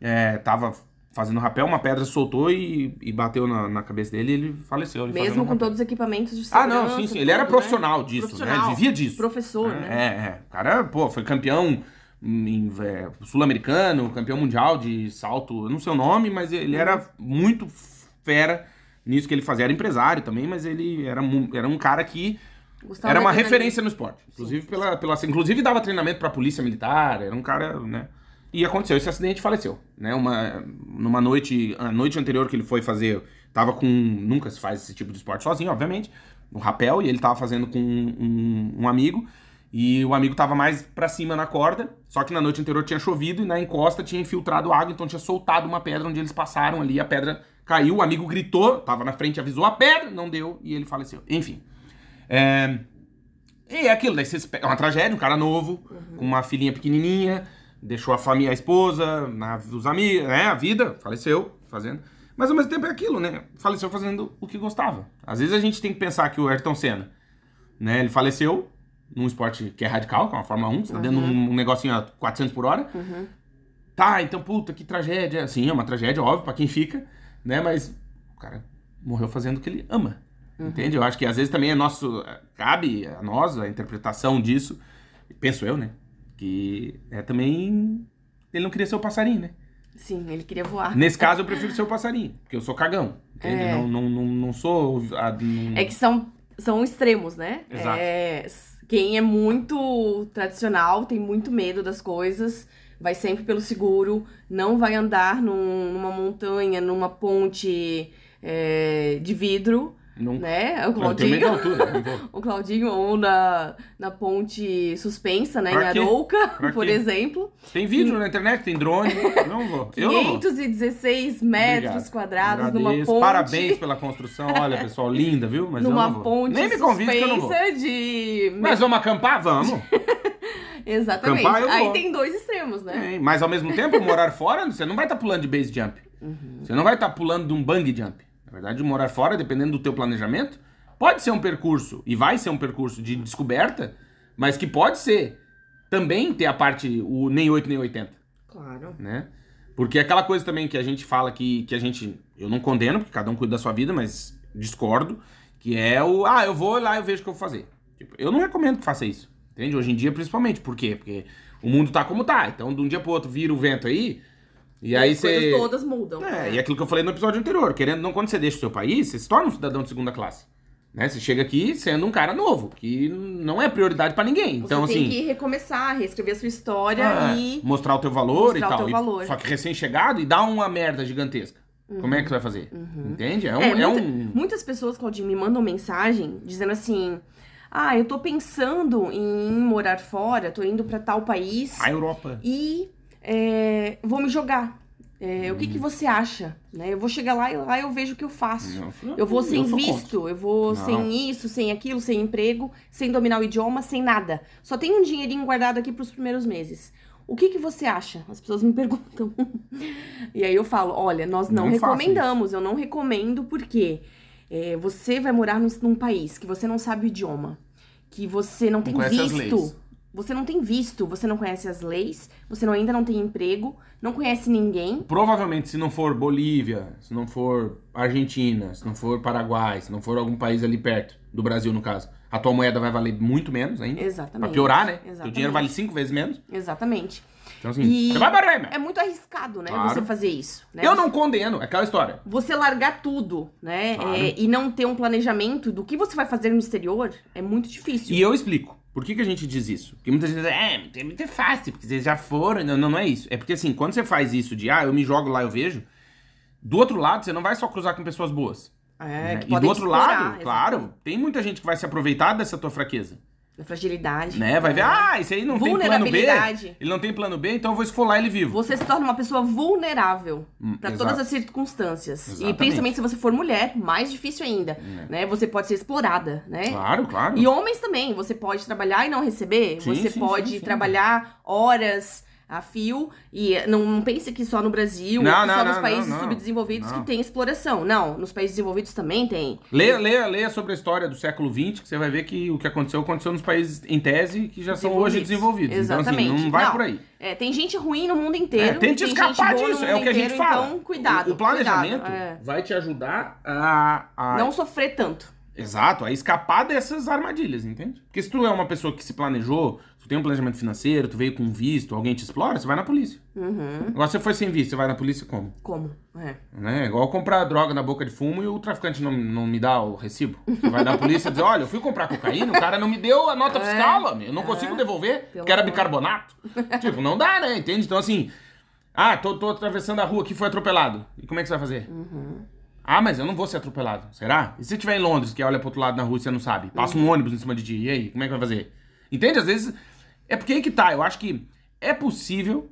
É, tava fazendo rapel, uma pedra soltou e, e bateu na, na cabeça dele e ele faleceu. Ele
Mesmo com
rapel.
todos os equipamentos de
Ah,
segurança.
não, sim, sim. Ele era
né?
profissional disso, né?
Profissional.
Ele vivia disso.
Professor,
é,
né?
É, é. O cara, pô, foi campeão é, sul-americano, campeão mundial de salto, eu não sei o nome, mas ele era muito fera nisso que ele fazia. Era empresário também, mas ele era, era um cara que
Gostava
era uma referência no esporte. Inclusive, pela, pela, inclusive dava treinamento pra polícia militar, era um cara, né? E aconteceu, esse acidente faleceu, né? Uma, numa noite, a noite anterior que ele foi fazer, tava com, nunca se faz esse tipo de esporte sozinho, obviamente, no rapel, e ele tava fazendo com um, um amigo, e o amigo tava mais pra cima na corda, só que na noite anterior tinha chovido e na encosta tinha infiltrado água, então tinha soltado uma pedra onde eles passaram ali, a pedra caiu, o amigo gritou, tava na frente, avisou a pedra, não deu, e ele faleceu. Enfim. É... E é aquilo, daí você espera- é uma tragédia, um cara novo, com uma filhinha pequenininha, deixou a família, a esposa, na- os amigos, né, a vida, faleceu fazendo. Mas ao mesmo tempo é aquilo, né? Faleceu fazendo o que gostava. Às vezes a gente tem que pensar que o Ayrton Senna, né, ele faleceu num esporte que é radical, que é uma Fórmula 1, você tá dando um, um negocinho a 400 por hora. Tá, então, puta, que tragédia. Sim, é uma tragédia, óbvio, pra quem fica, né? Mas o cara morreu fazendo o que ele ama. Entende? Eu acho que às vezes também é nosso. Cabe a nós a interpretação disso. Penso eu, né? Que é também. Ele não queria ser o passarinho, né?
Sim, ele queria voar.
Nesse caso, eu prefiro ser o passarinho, porque eu sou cagão. Entende?
É.
Não, não, não, não sou. a- não-
É que são, são extremos, né?
Exato.
É, quem é muito tradicional tem muito medo das coisas, vai sempre pelo seguro, não vai andar num- numa montanha, numa ponte é, de vidro,
não
né? O
eu
Claudinho,
altura. (laughs)
o Claudinho ou na, na ponte suspensa, né?
Pra
em? Arouca, por
quê?
exemplo.
Tem vídeo na internet, tem drone. Não vou. Eu não vou.
516 metros
Obrigado.
quadrados numa
Agradeço.
ponte.
Parabéns pela construção. Olha, pessoal, linda, viu? Mas eu
numa
não vou.
ponte
Nem me convide que eu não vou.
de
Mas vamos acampar? Vamos. (laughs)
Exatamente.
Acampar eu
Aí tem dois extremos, né?
É, Mas ao mesmo tempo, morar fora, você não vai estar pulando de base jump. Você não vai estar pulando de um bang jump. Na verdade, morar fora, dependendo do teu planejamento, pode ser um percurso, e vai ser um percurso de descoberta, mas que pode ser também ter a parte, o nem 8 nem 80.
Claro.
né? Porque aquela coisa também que a gente fala que, que a gente. Eu não condeno, porque cada um cuida da sua vida, mas discordo. Que é o. Ah, eu vou lá, eu vejo o que eu vou fazer. Tipo, eu não recomendo que faça isso. Entende? Hoje em dia, principalmente. Por quê? Porque o mundo tá como tá. Então, de um dia pro outro vira o vento aí. E aí
as coisas
você.
todas mudam.
É, e aquilo que eu falei no episódio anterior, querendo não, quando você deixa o seu país, você se torna um cidadão de segunda classe. Né? Você chega aqui sendo um cara novo, que não é prioridade pra ninguém.
Você
Então,
tem
assim.
que recomeçar, reescrever a sua história
Ah,
e.
mostrar o teu valor
mostrar
e
o
tal.
teu
E-
valor.
Só que recém-chegado e dá uma merda gigantesca. Como é que você vai fazer? Entende? É um.
É,
É,
muita-
um...
Muitas pessoas, Claudinho, me mandam mensagem dizendo assim: Ah, eu tô pensando em morar fora, tô indo pra tal país
A Europa.
e é, vou me jogar. É, O que,
Hum.
que você acha? Né? Eu vou chegar lá e lá eu vejo o que eu faço.
Não,
Eu vou sem
sou
visto, eu vou
Não.
sem isso, sem aquilo, sem emprego, sem dominar o idioma, sem nada. Só tem um dinheirinho guardado aqui pros primeiros meses. O que, que você acha? As pessoas me (laughs) perguntam. e aí eu falo, olha, nós não,
Não
recomendamos, eu não recomendo porque é, você vai morar num, num país que você não sabe o idioma, que você não, tem
conhece as
visto. Você não tem visto, você não conhece as leis, você não, ainda não tem emprego, não conhece ninguém.
Provavelmente, se não for Bolívia, se não for Argentina, se não for Paraguai, se não for algum país ali perto, do Brasil no caso, a tua moeda vai valer muito menos ainda. Pra
Exatamente.
piorar, né? O
Exatamente.
dinheiro vale cinco vezes menos.
Exatamente.
Então, assim,
E-
você vai meu.
É muito arriscado, né,
Claro.
você fazer isso. Né?
Eu não condeno, é aquela história.
Você largar tudo, né?
Claro.
é, e não ter um planejamento do que você vai fazer no exterior é muito difícil.
E eu explico. Por que, que a gente diz isso? Porque muita gente diz, é, é muito fácil, porque vocês já foram. Não, não, não é isso. É porque assim, quando você faz isso de, ah, eu me jogo lá, eu vejo, do outro lado, você não vai só cruzar com pessoas boas.
É,
né? E do outro
explorar,
lado, claro, tem muita gente que vai se aproveitar dessa tua fraqueza.
Na fragilidade.
Né? Vai ver, ah, esse aí não tem plano B. Ele não tem plano B, então eu vou esfolar ele vivo.
Você se torna uma pessoa vulnerável
Hum,
para todas as circunstâncias.
Exatamente.
E principalmente se você for mulher, mais difícil ainda,
É.
né? Você pode ser explorada, né?
Claro, claro.
E homens também, você pode trabalhar e não receber,
Sim,
você
sim,
pode
sim.
trabalhar horas a fio e não, não pense que só no Brasil
Não,
ou
não,
só nos países subdesenvolvidos que tem exploração. Não, nos países desenvolvidos também tem.
Leia, leia, leia sobre a história do século XX, que você vai ver que o que aconteceu, aconteceu nos países, em tese, que já são hoje desenvolvidos.
Exatamente.
Então, assim, não vai por aí.
É, tem gente ruim no mundo inteiro.
É, tente escapar disso, é o que a gente
inteiro,
fala.
Então, cuidado.
O, o planejamento
cuidado, é.
vai te ajudar a, a-
Não sofrer tanto.
Exato, a escapar dessas armadilhas, entende? Porque se tu é uma pessoa que se planejou, tu tem um planejamento financeiro, tu veio com visto, alguém te explora, você vai na polícia.
Uhum.
Agora, se você foi sem visto, você vai na polícia como?
Como? É.
Né? É igual comprar droga na boca de fumo e o traficante não, não me dá o recibo. Você vai na polícia e diz, olha, eu fui comprar cocaína, o cara não me deu a nota
É.
fiscal, homem, eu não consigo devolver,
Pelo
porque era bicarbonato. (laughs) tipo, não dá, né? Entende? Então, assim, ah, tô, tô atravessando a rua aqui, foi atropelado. E como é que você vai fazer? Ah, mas eu não vou ser atropelado. Será? E se estiver em Londres, que olha pro outro lado na rua e você não sabe? Passa um ônibus em cima de ti. E aí, como é que vai fazer? Entende? Às vezes. É porque aí que tá. Eu acho que é possível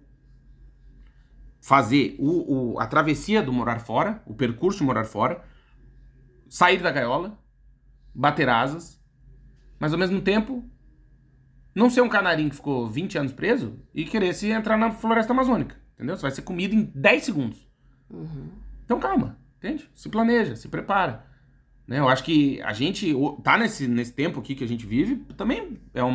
fazer o, o- a travessia do morar fora, o percurso de morar fora, sair da gaiola, bater asas, mas ao mesmo tempo não ser um canarinho que ficou 20 anos preso e querer se entrar na floresta amazônica. Entendeu? Você vai ser comido em 10 segundos. Então calma, entende? Se planeja, se prepara. Né? Eu acho que a gente tá nesse, nesse tempo aqui que a gente vive, também é um-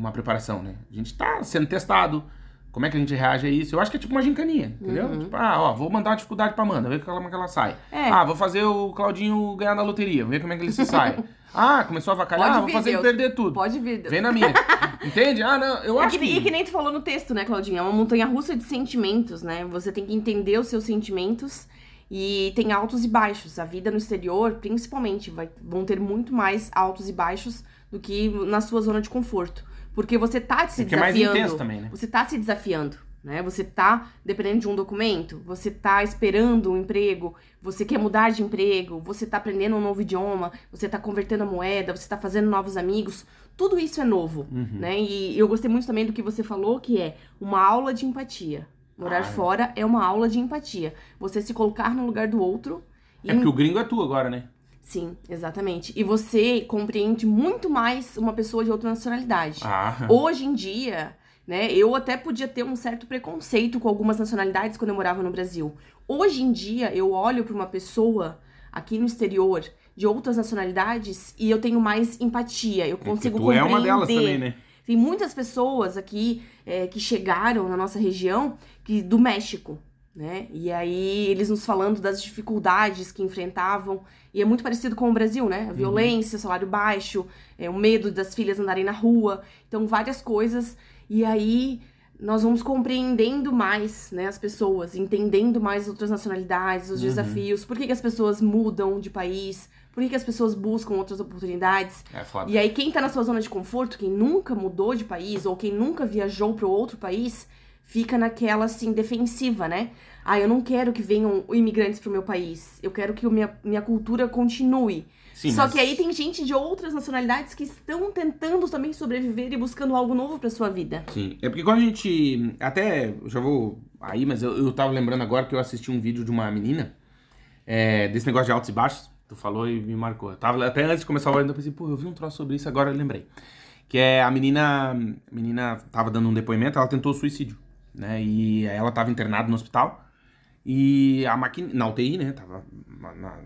uma preparação, né? A gente tá sendo testado. Como é que a gente reage a isso? Eu acho que é tipo uma gincaninha, entendeu? Tipo, ah, ó, vou mandar uma dificuldade pra Amanda, ver como é que ela sai.
É.
Ah, vou fazer o Claudinho ganhar na loteria, ver como é que ele se sai. (laughs) ah, começou a avacalhar,
Pode
ah, vou
vir,
fazer ele
Deus.
perder tudo.
Pode vir.
Vem na minha. (laughs) Entende? Ah, não, eu
E
acho
que,
que...
e que nem tu falou no texto, né, Claudinha? É uma montanha russa de sentimentos, né? Você tem que entender os seus sentimentos e tem altos e baixos. A vida no exterior, principalmente, vai, vão ter muito mais altos e baixos do que na sua zona de conforto. Porque você tá se
Porque é mais
desafiando.
intenso também, né?
Você tá se desafiando, né? Você tá dependendo de um documento, você tá esperando um emprego, você quer mudar de emprego, você tá aprendendo um novo idioma, você tá convertendo a moeda, você tá fazendo novos amigos. Tudo isso é novo,
Uhum.
né? E eu gostei muito também do que você falou, que é uma aula de empatia. Morar
Ah, é.
fora é uma aula de empatia. Você se colocar no lugar do outro e
É porque o gringo é tu agora, né?
Sim, exatamente. E você compreende muito mais uma pessoa de outra nacionalidade.
Ah,
Hoje em dia, né, eu até podia ter um certo preconceito com algumas nacionalidades quando eu morava no Brasil. Hoje em dia, eu olho para uma pessoa aqui no exterior de outras nacionalidades e eu tenho mais empatia. Eu
porque
consigo
tu é
compreender.
uma delas também, né?
Tem muitas pessoas aqui é, que chegaram na nossa região que do México, né? E aí eles nos falando das dificuldades que enfrentavam. E é muito parecido com o Brasil, né? A violência, o salário baixo, é, o medo das filhas andarem na rua. Então, várias coisas. E aí nós vamos compreendendo mais, né, as pessoas, entendendo mais as outras nacionalidades, os desafios, por que, que as pessoas mudam de país, por que, que as pessoas buscam outras oportunidades.
É foda.
E aí, quem tá na sua zona de conforto, quem nunca mudou de país, ou quem nunca viajou para outro país, fica naquela, assim, defensiva, né? Ah, eu não quero que venham imigrantes pro meu país. Eu quero que a minha, minha cultura continue.
Sim,
Só
mas-
que aí tem gente de outras nacionalidades que estão tentando também sobreviver e buscando algo novo pra sua vida.
Sim, é porque quando a gente. Até. Já vou aí, mas eu, eu tava lembrando agora que eu assisti um vídeo de uma menina. é, desse negócio de altos e baixos. Tu falou e me marcou. Eu tava, até antes de começar o vídeo, eu pensei, pô, eu vi um troço sobre isso, agora eu lembrei. Que é a menina. A menina tava dando um depoimento, ela tentou suicídio. Né? E ela tava internada no hospital. E a máquina. Na UTI, né? Tava na- na-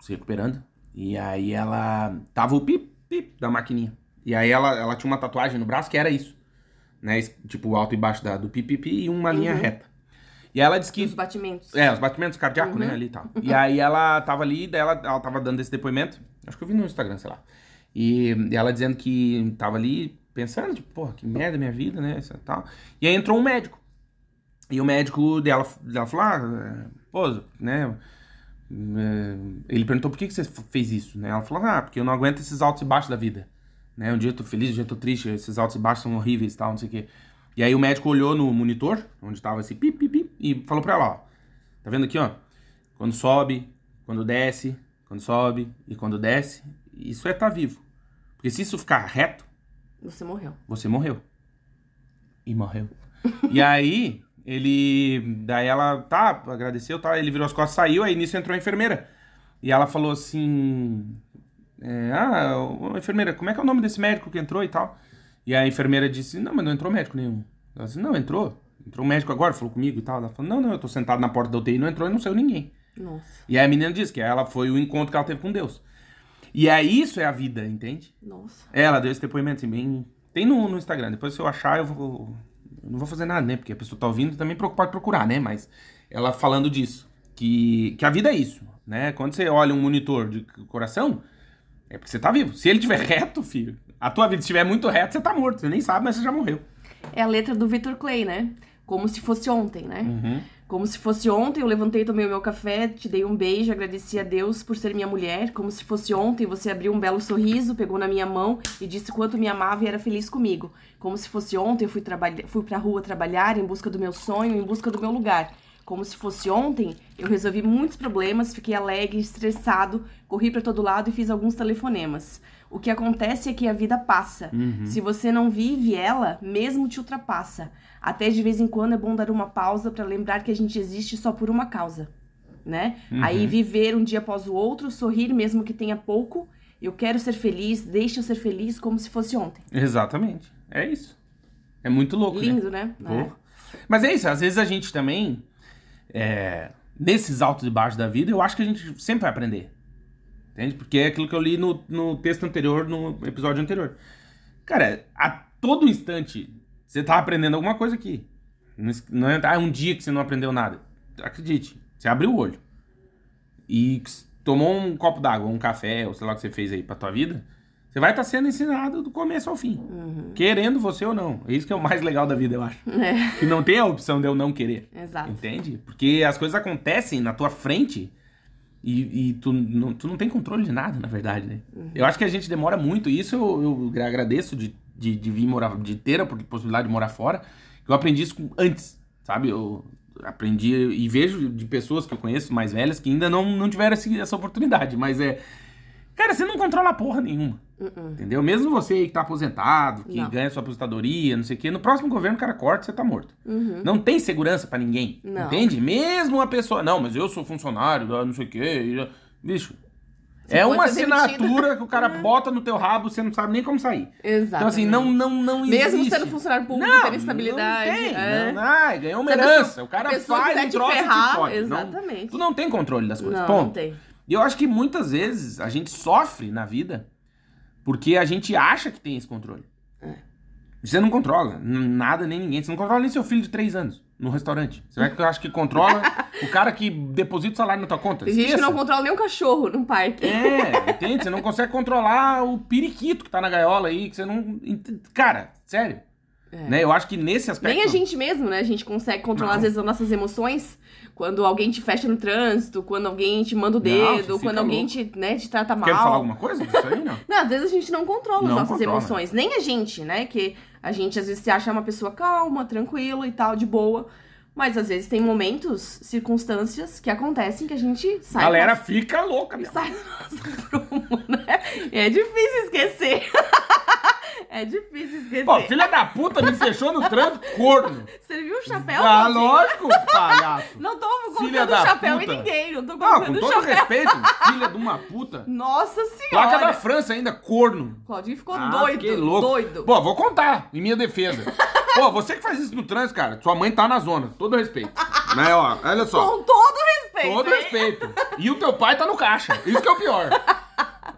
se recuperando. E aí ela. Tava o pip, pip da maquininha. E aí ela, ela tinha uma tatuagem no braço que era isso. Né? Tipo, alto e baixo da, do pipipi e uma linha
Uhum.
reta. E ela disse que.
Os batimentos.
É, os batimentos cardíacos, né, ali e tal. (laughs) E aí ela tava ali, daí ela, ela tava dando esse depoimento. Acho que eu vi no Instagram, sei lá. E, e ela dizendo que tava ali pensando, tipo, porra, que merda minha vida, né, isso tal. E aí entrou um médico. E o médico dela, dela falou, ah, pô, né, é, ele perguntou por que, que você fez isso, né? Ela falou, ah, porque eu não aguento esses altos e baixos da vida. Né? Um dia eu tô feliz, um dia eu tô triste, esses altos e baixos são horríveis e tal, não sei o quê. E aí o médico olhou no monitor, onde tava esse pip, pip, pip, e falou pra ela, ó, tá vendo aqui, ó? Quando sobe, quando desce, quando sobe e quando desce, isso é tá vivo. Porque se isso ficar reto,
Você morreu.
você morreu. E morreu. e aí, ele. Daí ela, tá, agradeceu, tá. Ele virou as costas, saiu, aí nisso entrou a enfermeira. E ela falou assim. é, ah, ô, enfermeira, como é que é o nome desse médico que entrou e tal? E a enfermeira disse: Não, mas não entrou médico nenhum. Ela disse: Não, entrou. Entrou um médico agora, falou comigo e tal. Ela falou: Não, não, eu tô sentado na porta da UTI, não entrou e não saiu ninguém.
Nossa.
E aí a menina disse que ela foi o encontro que ela teve com Deus. E aí isso é a vida, entende?
Nossa.
Ela deu esse depoimento assim, bem. Tem no, no Instagram. Depois, se eu achar, eu vou. Eu não vou fazer nada, né? Porque a pessoa tá ouvindo também pro- pode procurar, né? Mas ela falando disso. Que, que a vida é isso, né? Quando você olha um monitor de coração, é porque você tá vivo. Se ele tiver (laughs) reto, filho, a tua vida estiver muito reta, você tá morto. Você nem sabe, mas você já morreu.
É a letra do Victor Clay, né? Como se fosse ontem, né?
Uhum.
Como se fosse ontem, eu levantei, tomei o meu café, te dei um beijo, agradeci a Deus por ser minha mulher. Como se fosse ontem, você abriu um belo sorriso, pegou na minha mão e disse quanto me amava e era feliz comigo. Como se fosse ontem, eu fui, fui pra rua trabalhar em busca do meu sonho, em busca do meu lugar. Como se fosse ontem, eu resolvi muitos problemas, fiquei alegre, estressado, corri pra todo lado e fiz alguns telefonemas. O que acontece é que a vida passa. Se você não vive ela, mesmo te ultrapassa. Até de vez em quando é bom dar uma pausa pra lembrar que a gente existe só por uma causa, né? Aí viver um dia após o outro, sorrir mesmo que tenha pouco. Eu quero ser feliz, deixe eu ser feliz como se fosse ontem.
Exatamente. É isso. É muito louco, né?
Lindo, né?
Pô. Mas é isso, às vezes a gente também, é, nesses altos e baixos da vida, eu acho que a gente sempre vai aprender. Entende? Porque é aquilo que eu li no, no texto anterior, no episódio anterior. Cara, a todo instante você tá aprendendo alguma coisa aqui. Não é ah, um dia que você não aprendeu nada. Acredite, você abriu o olho e tomou um copo d'água, um café, ou sei lá o que você fez aí pra tua vida, você vai estar sendo ensinado do começo ao fim. Querendo você ou não. É isso que é o mais legal da vida, eu acho.
É,
Que não tem a opção de eu não querer.
exato.
Entende? Porque as coisas acontecem na tua frente e, e tu, não, tu não tem controle de nada, na verdade, né? Eu acho que a gente demora muito, e isso eu, eu agradeço de, de, de vir morar, de ter a possibilidade de morar fora, eu aprendi isso antes, sabe? Eu aprendi e vejo de pessoas que eu conheço mais velhas que ainda não, não tiveram esse- essa oportunidade, mas é. Cara, você não controla porra nenhuma.
Uh-uh.
Entendeu? Mesmo você aí que tá aposentado, que
Não.
ganha sua aposentadoria, não sei o quê, no próximo governo o cara corta, você tá morto.
Uhum.
Não tem segurança pra ninguém.
Não.
Entende? Mesmo uma pessoa. Não, mas eu sou funcionário, não sei o quê. Bicho. É uma assinatura que o cara (laughs) bota no teu rabo, você não sabe nem como sair.
Exato.
Então, assim, não, não, não existe.
Mesmo sendo funcionário público,
não,
ter estabilidade.
Não tem.
é.
Não, ai, ganhou uma herança. O cara faz um troço
ferrar,
fode. Não-
exatamente.
tu não tem controle das coisas.
Não,
Ponto.
não tem.
E eu acho que muitas vezes a gente sofre na vida porque a gente acha que tem esse controle.
É.
Você não controla nada nem ninguém. Você não controla nem seu filho de 3 anos no restaurante. Você vai que eu acho que controla o cara que deposita o salário na tua conta.
Tem gente que não controla nem um cachorro no parque.
É, entende? Você não consegue controlar o periquito que tá na gaiola aí, que você não. Cara, sério.
É.
Né? Eu acho que nesse aspecto.
Nem a gente mesmo, né? A gente consegue controlar,
Não.
às vezes, as nossas emoções. Quando alguém te fecha no trânsito, quando alguém te manda o
Não,
dedo,
fica
quando alguém
louco.
te, né, te trata mal.
Quer falar alguma coisa disso aí, não? (laughs)
Não, às vezes a gente não controla
Não
as nossas
controla.
emoções. Nem a gente, né? Que a gente às vezes se acha uma pessoa calma, tranquila e tal, de boa. Mas às vezes tem momentos, circunstâncias que acontecem que a gente sai.
Galera fica louca, (laughs) meu.
nosso- sai do nosso (laughs) prumo, né? É difícil esquecer. É difícil esquecer.
Pô, filha da puta me fechou no trânsito, corno.
Você viu o chapéu?
Ah, lógico, palhaço.
Não tô
Filha
colocando
da
chapéu
puta.
em ninguém, não tô colocando
com todo
chapéu.
respeito, filha de uma puta.
Nossa senhora!
Placa da França ainda, corno.
Claudinho ficou
Ah,
doido,
fiquei louco.
doido.
Pô, vou contar, em minha defesa. Pô, você que faz isso no trânsito, cara, sua mãe tá na zona, todo respeito. Mas, ó, olha só,
Com todo respeito.
todo
hein?
respeito. E o teu pai tá no caixa, isso que é o pior.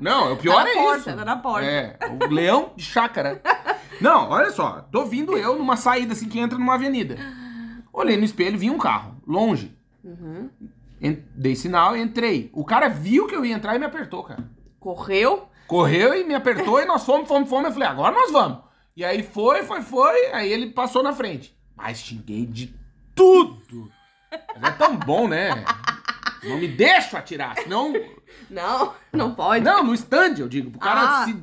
Não, o pior
Tá
é
porta,
isso.
tá na porta.
É, o leão de chácara. Não, olha só, tô vindo eu numa saída assim que entra numa avenida. Olhei no espelho, vi um carro, longe.
Uhum.
Dei sinal e entrei. O cara viu que eu ia entrar e me apertou, cara.
Correu.
Correu e me apertou e nós fomos, fomos, fomos. Eu falei, agora nós vamos. E aí foi, foi, foi. Aí ele passou na frente. Mas xinguei de tudo. Mas é tão bom, né? Não me deixa atirar, senão.
Não, (laughs) não pode.
Não, no stand, eu digo. O cara
Ah.
se.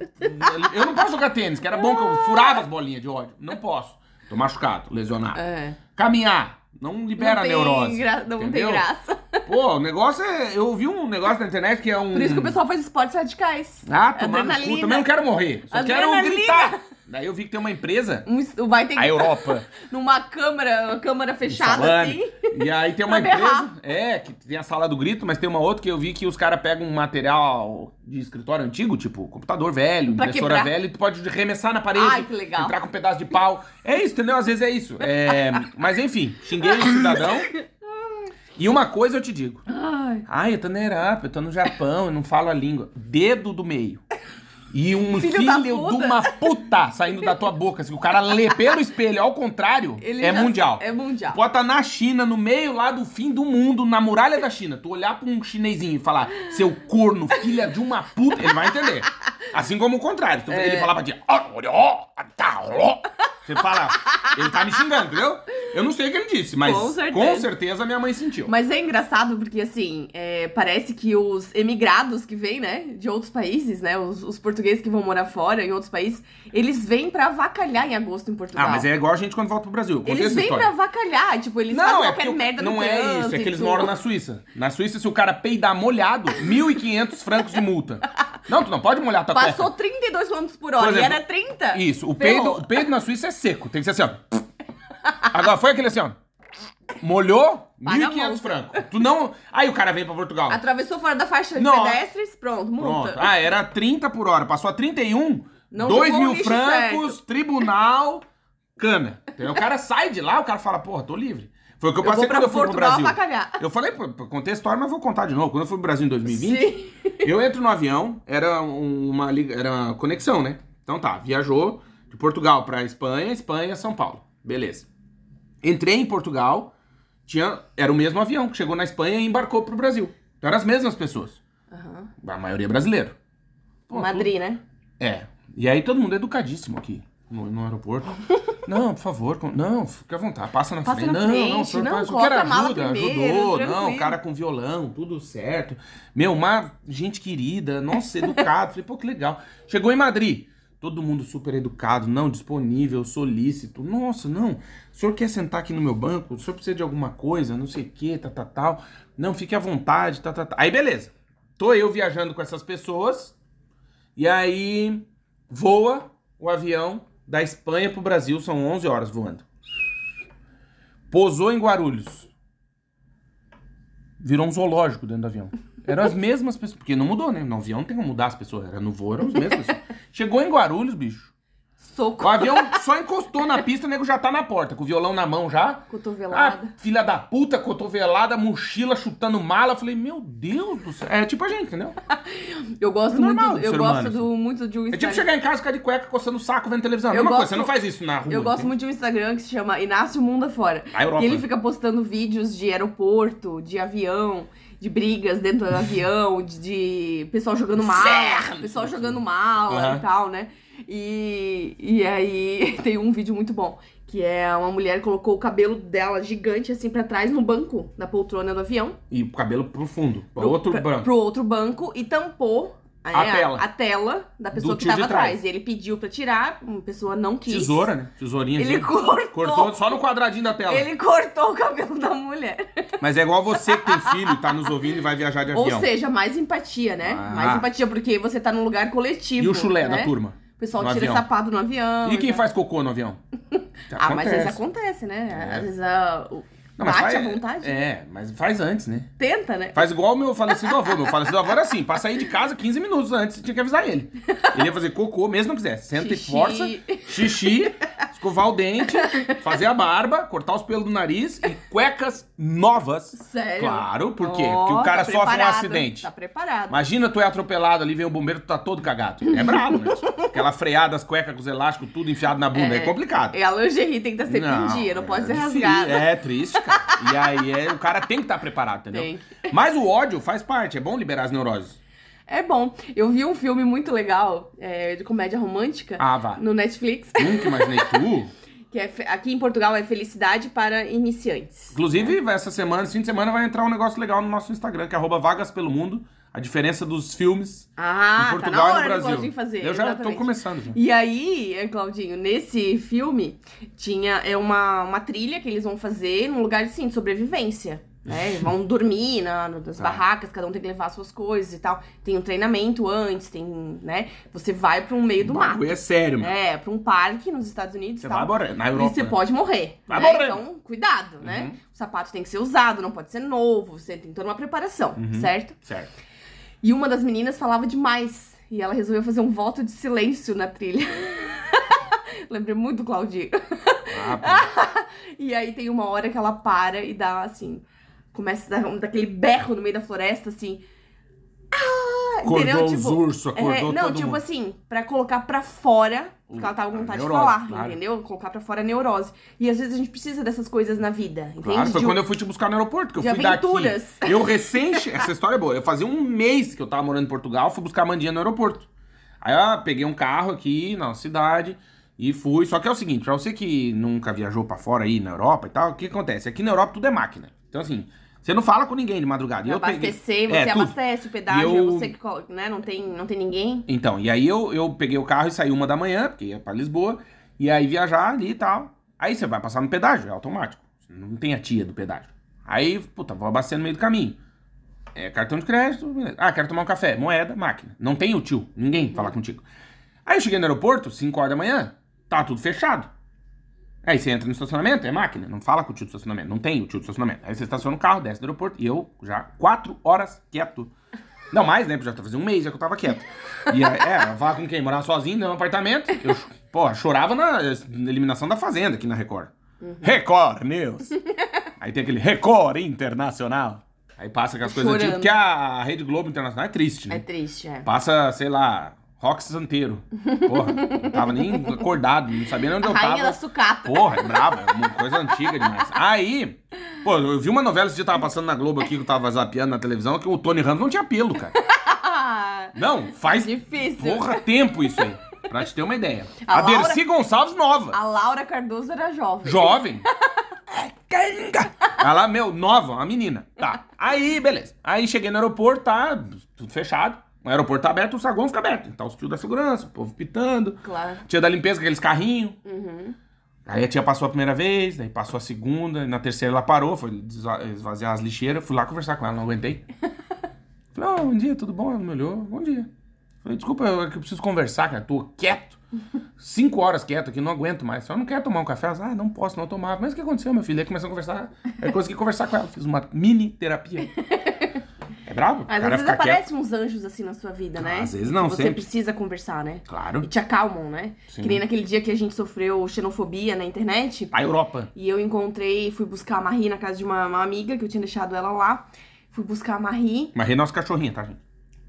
Eu não posso jogar tênis, que era bom que eu furava as bolinhas de ódio. Não posso. Tô machucado, lesionado.
É.
Caminhar. Não libera
não
a
tem
neurose.
gra- Não
entendeu?
tem graça. (laughs)
Pô, o negócio é. Eu vi um negócio na internet que é um.
Por isso que o pessoal faz esportes radicais.
Ah.
Adrenalina.
Também não quero morrer. Só quero
Adrenalina.
gritar. Daí eu vi que tem uma empresa,
Um- vai ter
a Europa, (laughs)
numa câmara, uma câmara fechada
Salame.
assim.
E aí tem (laughs) uma empresa,
berrar.
é, que tem a sala do grito, mas tem uma outra que eu vi que os caras pegam um material de escritório antigo, tipo computador velho,
Pra
impressora
quebrar.
velha, e tu pode arremessar na parede,
Ai, que legal.
entrar com um pedaço de pau. É isso, entendeu? Às vezes é isso. É, mas enfim, xinguei o cidadão. E uma coisa eu te digo.
Ai.
Ai, eu tô na Europa, eu tô no Japão, eu não falo a língua. Dedo do meio. E um
Filho
filho, de uma puta saindo da tua boca. Se o cara lê pelo espelho, ao contrário, (laughs)
Ele
é mundial.
É mundial.
Estar na China, no meio lá do fim do mundo, na muralha da China. Tu olhar pra um chinesinho e falar, seu corno, filha de uma puta, ele vai entender. Assim como o contrário. Tu-
É.
ele falar pra ti, ó, ó, ó, tá, ó. Você fala, ele tá me xingando, entendeu? Eu não sei o que ele disse, mas
Com certeza.
com certeza minha mãe sentiu.
Mas é engraçado porque, assim, é, parece que os emigrados que vêm, né, de outros países, né, os, os portugueses que vão morar fora, em outros países, eles vêm pra avacalhar em agosto em Portugal.
Ah, mas é igual a gente quando volta pro Brasil. Contei
Eles vêm pra avacalhar, tipo, eles
Não,
fazem
é
qualquer merda no
não é isso, é que eles moram na Suíça. Na Suíça, se o cara peidar molhado, (laughs) 1.500 francos de multa. Não, tu não pode molhar tua
Passou
cueca.
32 km por hora
Por
e
exemplo,
era 30.
Isso, o peido, o peido na Suíça é seco, tem que ser assim, ó. Agora foi aquele assim, ó. Molhou,
Paga a
1.500
multa.
francos. Tu não... Aí o cara vem pra Portugal.
Atravessou fora da faixa de
Nossa.
pedestres, pronto, multa.
Pronto. Ah, era 30 por hora, passou a 31,
Não
2
jogou o
mil
lixo
francos, tribunal, cana. Entendeu? O cara sai de lá, o cara fala, porra, tô livre. Foi o que eu
Eu
passei
vou pra
quando eu fui pro
Portugal
Brasil.
avacalhar.
Eu falei, pô, pô, contei a história, mas vou contar de novo. Quando eu fui pro Brasil em 2020,
Sim.
eu entro no avião, era um- uma, liga- era uma conexão, né? Então tá, viajou de Portugal pra Espanha, Espanha, São Paulo. Beleza. Entrei em Portugal, tinha, era o mesmo avião que chegou na Espanha e embarcou pro Brasil. Então eram as mesmas pessoas.
Aham.
A maioria brasileiro. Pô,
Madrid, né?
tudo- É. E aí todo mundo é educadíssimo aqui no, no aeroporto. (laughs) não, por favor, com- não, fica à vontade, passa na
Passa
frente.
na
não,
frente,
não, o senhor
não,
faz- o ajuda,
primeiro,
ajudou, não,
tranquilo.
o cara com violão, tudo certo. Meu, uma gente querida, nossa, educado. Falei, pô, que legal. Chegou em Madrid. Todo mundo super educado, não, disponível, solícito. Nossa, não. O senhor quer sentar aqui no meu banco? O senhor precisa de alguma coisa? Não sei o que, tal, tal, tal. Não, fique à vontade, tal, tal, tal. Aí, beleza. Tô eu viajando com essas pessoas. E aí, voa o avião da Espanha pro Brasil. São 11 horas voando. Pousou em Guarulhos. Virou um zoológico dentro do avião. Eram as mesmas pessoas. Porque não mudou, né? No avião não tem como mudar as pessoas. Era no voo, eram as mesmas pessoas. Chegou em Guarulhos, bicho. O
Soco.
avião só encostou na pista, o nego já tá na porta, com o violão na mão já.
Cotovelada.
Ah, filha da puta, cotovelada, mochila, chutando mala. Eu falei, meu Deus do céu. É tipo a gente, entendeu? (laughs)
Eu gosto
É normal
muito, eu gosto
humano,
do, muito de um
É tipo
Instagram.
chegar em casa, ficar de cueca, coçando o saco, vendo televisão. É a
Eu
mesma coisa,
gosto-
você não faz isso na rua.
Eu gosto
entendeu?
muito de um Instagram que se chama Inácio Mundo Afora.
Na Europa.
Que ele fica postando vídeos de aeroporto, de avião, de brigas dentro do avião, de, de pessoal jogando mala,
Ferro,
pessoal jogando mala
Aham.
e tal, né? E, e aí (laughs) tem um vídeo muito bom, que é uma mulher colocou o cabelo dela gigante assim pra trás no banco da poltrona do avião.
E o cabelo pro fundo, pro outro
pra-
branco.
Pro outro banco e tampou é,
A tela.
a tela da pessoa que tava
trás.
atrás. Ele pediu pra tirar, uma pessoa não quis.
Tesoura, né? Tesourinha.
Ele cortou.
Cortou só no quadradinho da tela.
Ele cortou o cabelo da mulher.
Mas é igual você que tem filho tá nos ouvindo e vai viajar de
Ou
avião.
seja, mais empatia, né?
Ah.
Mais empatia, porque você tá num lugar coletivo.
e o chulé
né?
da turma?
O pessoal
no
tira
avião?
sapato no avião.
E quem
tal.
faz cocô no avião? (laughs)
Ah, mas às vezes
Acontece.
acontece, né?
É.
Às vezes a...
Não,
bate
faz-
à vontade.
É, mas faz antes, né?
Tenta, né?
Faz igual o meu falecido avô. Meu falecido avô era assim, pra sair de casa 15 minutos antes, tinha que avisar ele. Ele ia fazer cocô, mesmo não quisesse. Senta
Xixi.
e força, xixi, escovar o dente, (laughs) fazer a barba, cortar os pelos do nariz e cuecas novas.
Sério.
Claro, por quê?
Ó,
Porque o cara
tá
sofre um acidente.
Tá preparado.
Imagina tu é atropelado ali, vem o bombeiro, tu tá todo cagado. É brabo, né? Aquela freada, as cuecas com os elásticos, tudo enfiado na bunda, é, complicado.
E a lingerie tem que estar sempre em dia, não pode ser
é
rasgada.
É triste, cara. E aí é, o cara tem que estar preparado, entendeu?
Tem.
Mas o ódio faz parte, é bom liberar as neuroses.
É bom. Eu vi um filme muito legal é, de comédia romântica
Ah, vá.
no Netflix,
Nunca imaginei (laughs) tu.
que é, aqui em Portugal é Felicidade para Iniciantes.
Inclusive, essa semana, esse fim de semana, vai entrar um negócio legal no nosso Instagram, que é arroba vagas pelo mundo. A diferença dos filmes
Ah,
em Portugal
tá na hora
e no Brasil.
Fazer.
Eu já tô
exatamente.
começando. Já.
E aí, é, Claudinho, nesse filme tinha é uma, uma trilha que eles vão fazer num lugar assim, de sobrevivência. Né? Vão dormir na, nas
Tá.
barracas, cada um tem que levar suas coisas e tal. Tem um treinamento antes, tem, né? Você vai pra um meio do mato.
é sério, mano.
É, pra um parque nos Estados Unidos
Você
e tal.
vai morrer. Na
E
Europa.
você
né?
pode morrer.
Vai
né?
morrer.
Então, cuidado, né?
Uhum.
O sapato tem que ser usado, não pode ser novo. Você tem toda uma preparação,
Uhum.
certo?
Certo.
E uma das meninas falava demais. E ela resolveu fazer um voto de silêncio na trilha. (laughs) Lembrei muito do Claudinho.
Ah. (laughs)
E aí tem uma hora que ela para e dá assim. Começa a dar um- daquele berro no meio da floresta, assim. Ah,
Acordou os
Tipo,
ursos, acordou
é, não, tipo
mundo.
assim, pra colocar pra fora, porque ela tava com vontade
neurose,
de falar,
claro.
entendeu? Colocar pra fora a neurose. E às vezes a gente precisa dessas coisas na vida, entende?
Claro, foi
De
quando eu fui te buscar no aeroporto, que eu fui
aventuras.
daqui. Eu recém. che- Essa história é boa. Eu fazia um mês que eu tava morando em Portugal, fui buscar a Mandinha no aeroporto. Aí eu peguei um carro aqui na cidade e fui. Só que é o seguinte, pra você que nunca viajou pra fora aí na Europa e tal, o que acontece? Aqui na Europa tudo é máquina. Então assim, você não fala com ninguém de madrugada. Eu peguei-
abastecer, você
É,
abastece o pedágio,
eu-
é você que né, não tem, não tem ninguém.
Então, e aí eu, eu peguei o carro e saí uma da manhã, porque ia pra Lisboa, e aí viajar ali e tal. Aí você vai passar no pedágio, é automático. Não tem a tia do pedágio. Aí, puta, vou abastecer no meio do caminho. É cartão de crédito, beleza. ah, quero tomar um café, moeda, máquina. Não tem o tio, ninguém falar contigo. Aí eu cheguei no aeroporto, 5 horas da manhã, tá tudo fechado. Aí você entra no estacionamento, é máquina, não fala com o tio do estacionamento, não tem o tio do estacionamento. Aí você estaciona o carro, desce do aeroporto, e eu já 4 horas quieto. Não, mais, né? Porque já tá fazendo um mês já que eu tava quieto. E aí, é, falar com quem? Morar sozinho no apartamento. Eu, porra, chorava na eliminação da Fazenda aqui na Record. Record News. Aí tem aquele Record Internacional. Aí passa aquelas coisas tipo, porque a Rede Globo Internacional é triste, né?
É triste, é.
Passa, sei lá, Rock Santeiro. Porra, não tava nem acordado, não sabia nem onde
A
eu
rainha
tava.
da sucata.
Porra, é braba, é uma coisa antiga demais. Aí, pô, eu vi uma novela esse dia tava passando na Globo aqui, que eu tava zapeando na televisão, que o Tony Ramos não tinha pelo, cara. (laughs) Não, faz
Difícil.
porra tempo isso aí. Pra te ter uma ideia.
A
A, Dercy Gonçalves nova.
A Laura Cardoso era jovem.
Jovem. (laughs) Ela, meu, nova, uma menina. Tá. Aí, beleza. Aí cheguei no aeroporto, tá tudo fechado. O aeroporto tá aberto, o saguão fica aberto. Tá os tios da segurança, o povo pitando.
Claro.
Tia da limpeza, aqueles carrinhos.
Uhum.
Aí a tia passou a primeira vez, daí passou a segunda, e na terceira ela parou, foi esvaziar as lixeiras, fui lá conversar com ela, não aguentei. (laughs) Falei, ó, bom dia, tudo bom? Ela me olhou, bom dia. Falei, desculpa, eu, é que eu preciso conversar, cara, tô quieto. (laughs) Cinco horas quieto aqui, não aguento mais. Só não quer tomar um café? Ela, ah, não posso, não tomar. Mas o que aconteceu, meu filho? Aí começou a conversar, aí consegui conversar com ela, fiz uma mini terapia. (laughs) É brabo?
Às vezes
quieto.
aparecem uns anjos assim na sua vida, né?
Às vezes não,
Você
sempre.
precisa conversar, né?
Claro.
E te acalmam, né?
Sim.
Que nem naquele dia que a gente sofreu xenofobia na internet.
A Europa.
E eu encontrei, fui buscar a Marie na casa de uma, uma amiga, que eu tinha deixado ela lá. Fui buscar a Marie
Mas é nosso cachorrinho, tá, gente?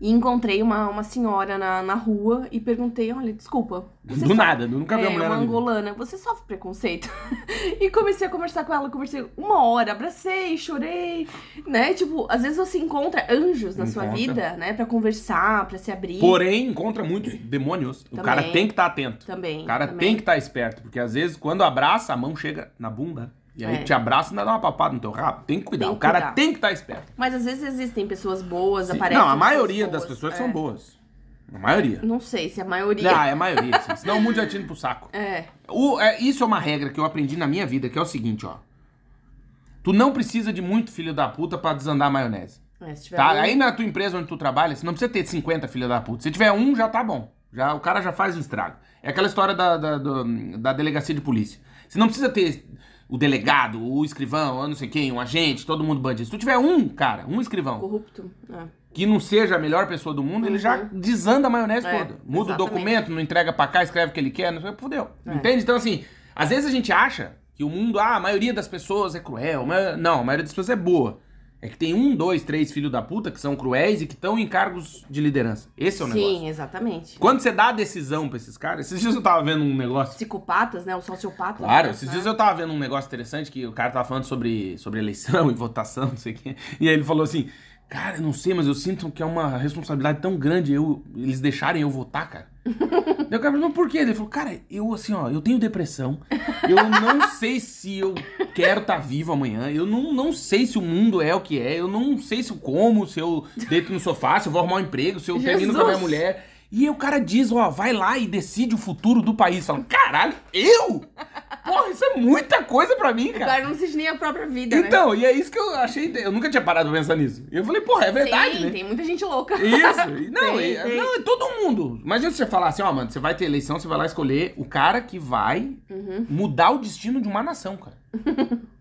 E encontrei uma, uma senhora na, na rua e perguntei, olha, desculpa.
Do
sofre-
nada, nunca vi
é,
uma mulher
uma angolana. Você sofre preconceito? (laughs) e comecei a conversar com ela, conversei uma hora, abracei, chorei, né? Tipo, às vezes você encontra anjos na sua
Encontra.
vida, né? Pra conversar, pra se abrir.
Porém, encontra muitos demônios. O
Também.
cara tem que estar atento.
Também.
O cara
também.
tem que estar esperto, porque às vezes quando abraça, a mão chega na bunda. E aí
É.
te abraça e ainda dá uma papada no teu rabo. Tem que cuidar.
Tem que
o cara
cuidar.
tem que estar esperto.
Mas às vezes existem pessoas boas,
Sim.
aparecem.
Não, a
pessoas
maioria das
boas.
pessoas
É.
são boas. A maioria.
Não sei se a maioria.
Não, é a maioria, sim. Senão o mundo já tinha ido pro saco.
É.
O- é, isso é uma regra que eu aprendi na minha vida, que é o seguinte, ó. Tu não precisa de muito filho da puta pra desandar a maionese.
É, se tiver
Tá?
um-
Aí na tua empresa onde tu trabalha, você não precisa ter 50 filha da puta. Se tiver um, já tá bom. Já, o cara já faz um estrago. É aquela história da, da, do- da delegacia de polícia. Você não precisa ter o delegado, o escrivão, eu não sei quem, um agente, todo mundo bandido. Se tu tiver um, cara, um escrivão,
corrupto. É.
que não seja a melhor pessoa do mundo, ele já desanda a maionese
Uhum. É,
toda. Muda o
exatamente.
documento, não entrega pra cá, escreve o que ele quer, não sei, fudeu.
É.
Entende? Então, assim, às vezes a gente acha que o mundo, ah, a maioria das pessoas é cruel. Mas... Não, a maioria das pessoas é boa. É que tem um, dois, três filhos da puta que são cruéis e que estão em cargos de liderança. Esse é o
Sim,
negócio.
exatamente.
Quando você dá a decisão pra esses caras, esses dias eu tava vendo um negócio.
Psicopatas, né? Os sociopatas.
Claro,
né?
esses dias eu tava vendo um negócio interessante que o cara tava falando sobre, sobre eleição (laughs) e votação, não sei o quê. E aí ele falou assim: Cara, não sei, mas eu sinto que é uma responsabilidade tão grande eu, eles deixarem eu votar, cara. (laughs) O cara falou, por quê? Ele falou, cara, eu assim, ó, eu tenho depressão. Eu não (laughs) sei se eu quero estar vivo amanhã. Eu não, não sei se o mundo é o que é. Eu não sei se eu como, se eu deito no sofá, se eu vou arrumar um emprego, se eu termino com a minha
Jesus!
mulher. E aí o cara diz, ó, vai lá e decide o futuro do país. Fala, caralho, eu? Porra, isso é muita coisa pra mim,
O
cara.
cara não assiste nem a própria vida, né?
Então, e é isso que eu achei. Eu nunca tinha parado pra pensar nisso. E eu falei, porra, é verdade,
Sim,
né?
tem muita gente louca.
Isso. (laughs) Não,
Tem,
e-
tem.
não, é todo mundo. Imagina se você falar assim, ó, mano, você vai ter eleição, você vai lá escolher o cara que vai
Uhum.
mudar o destino de uma nação, cara. (laughs)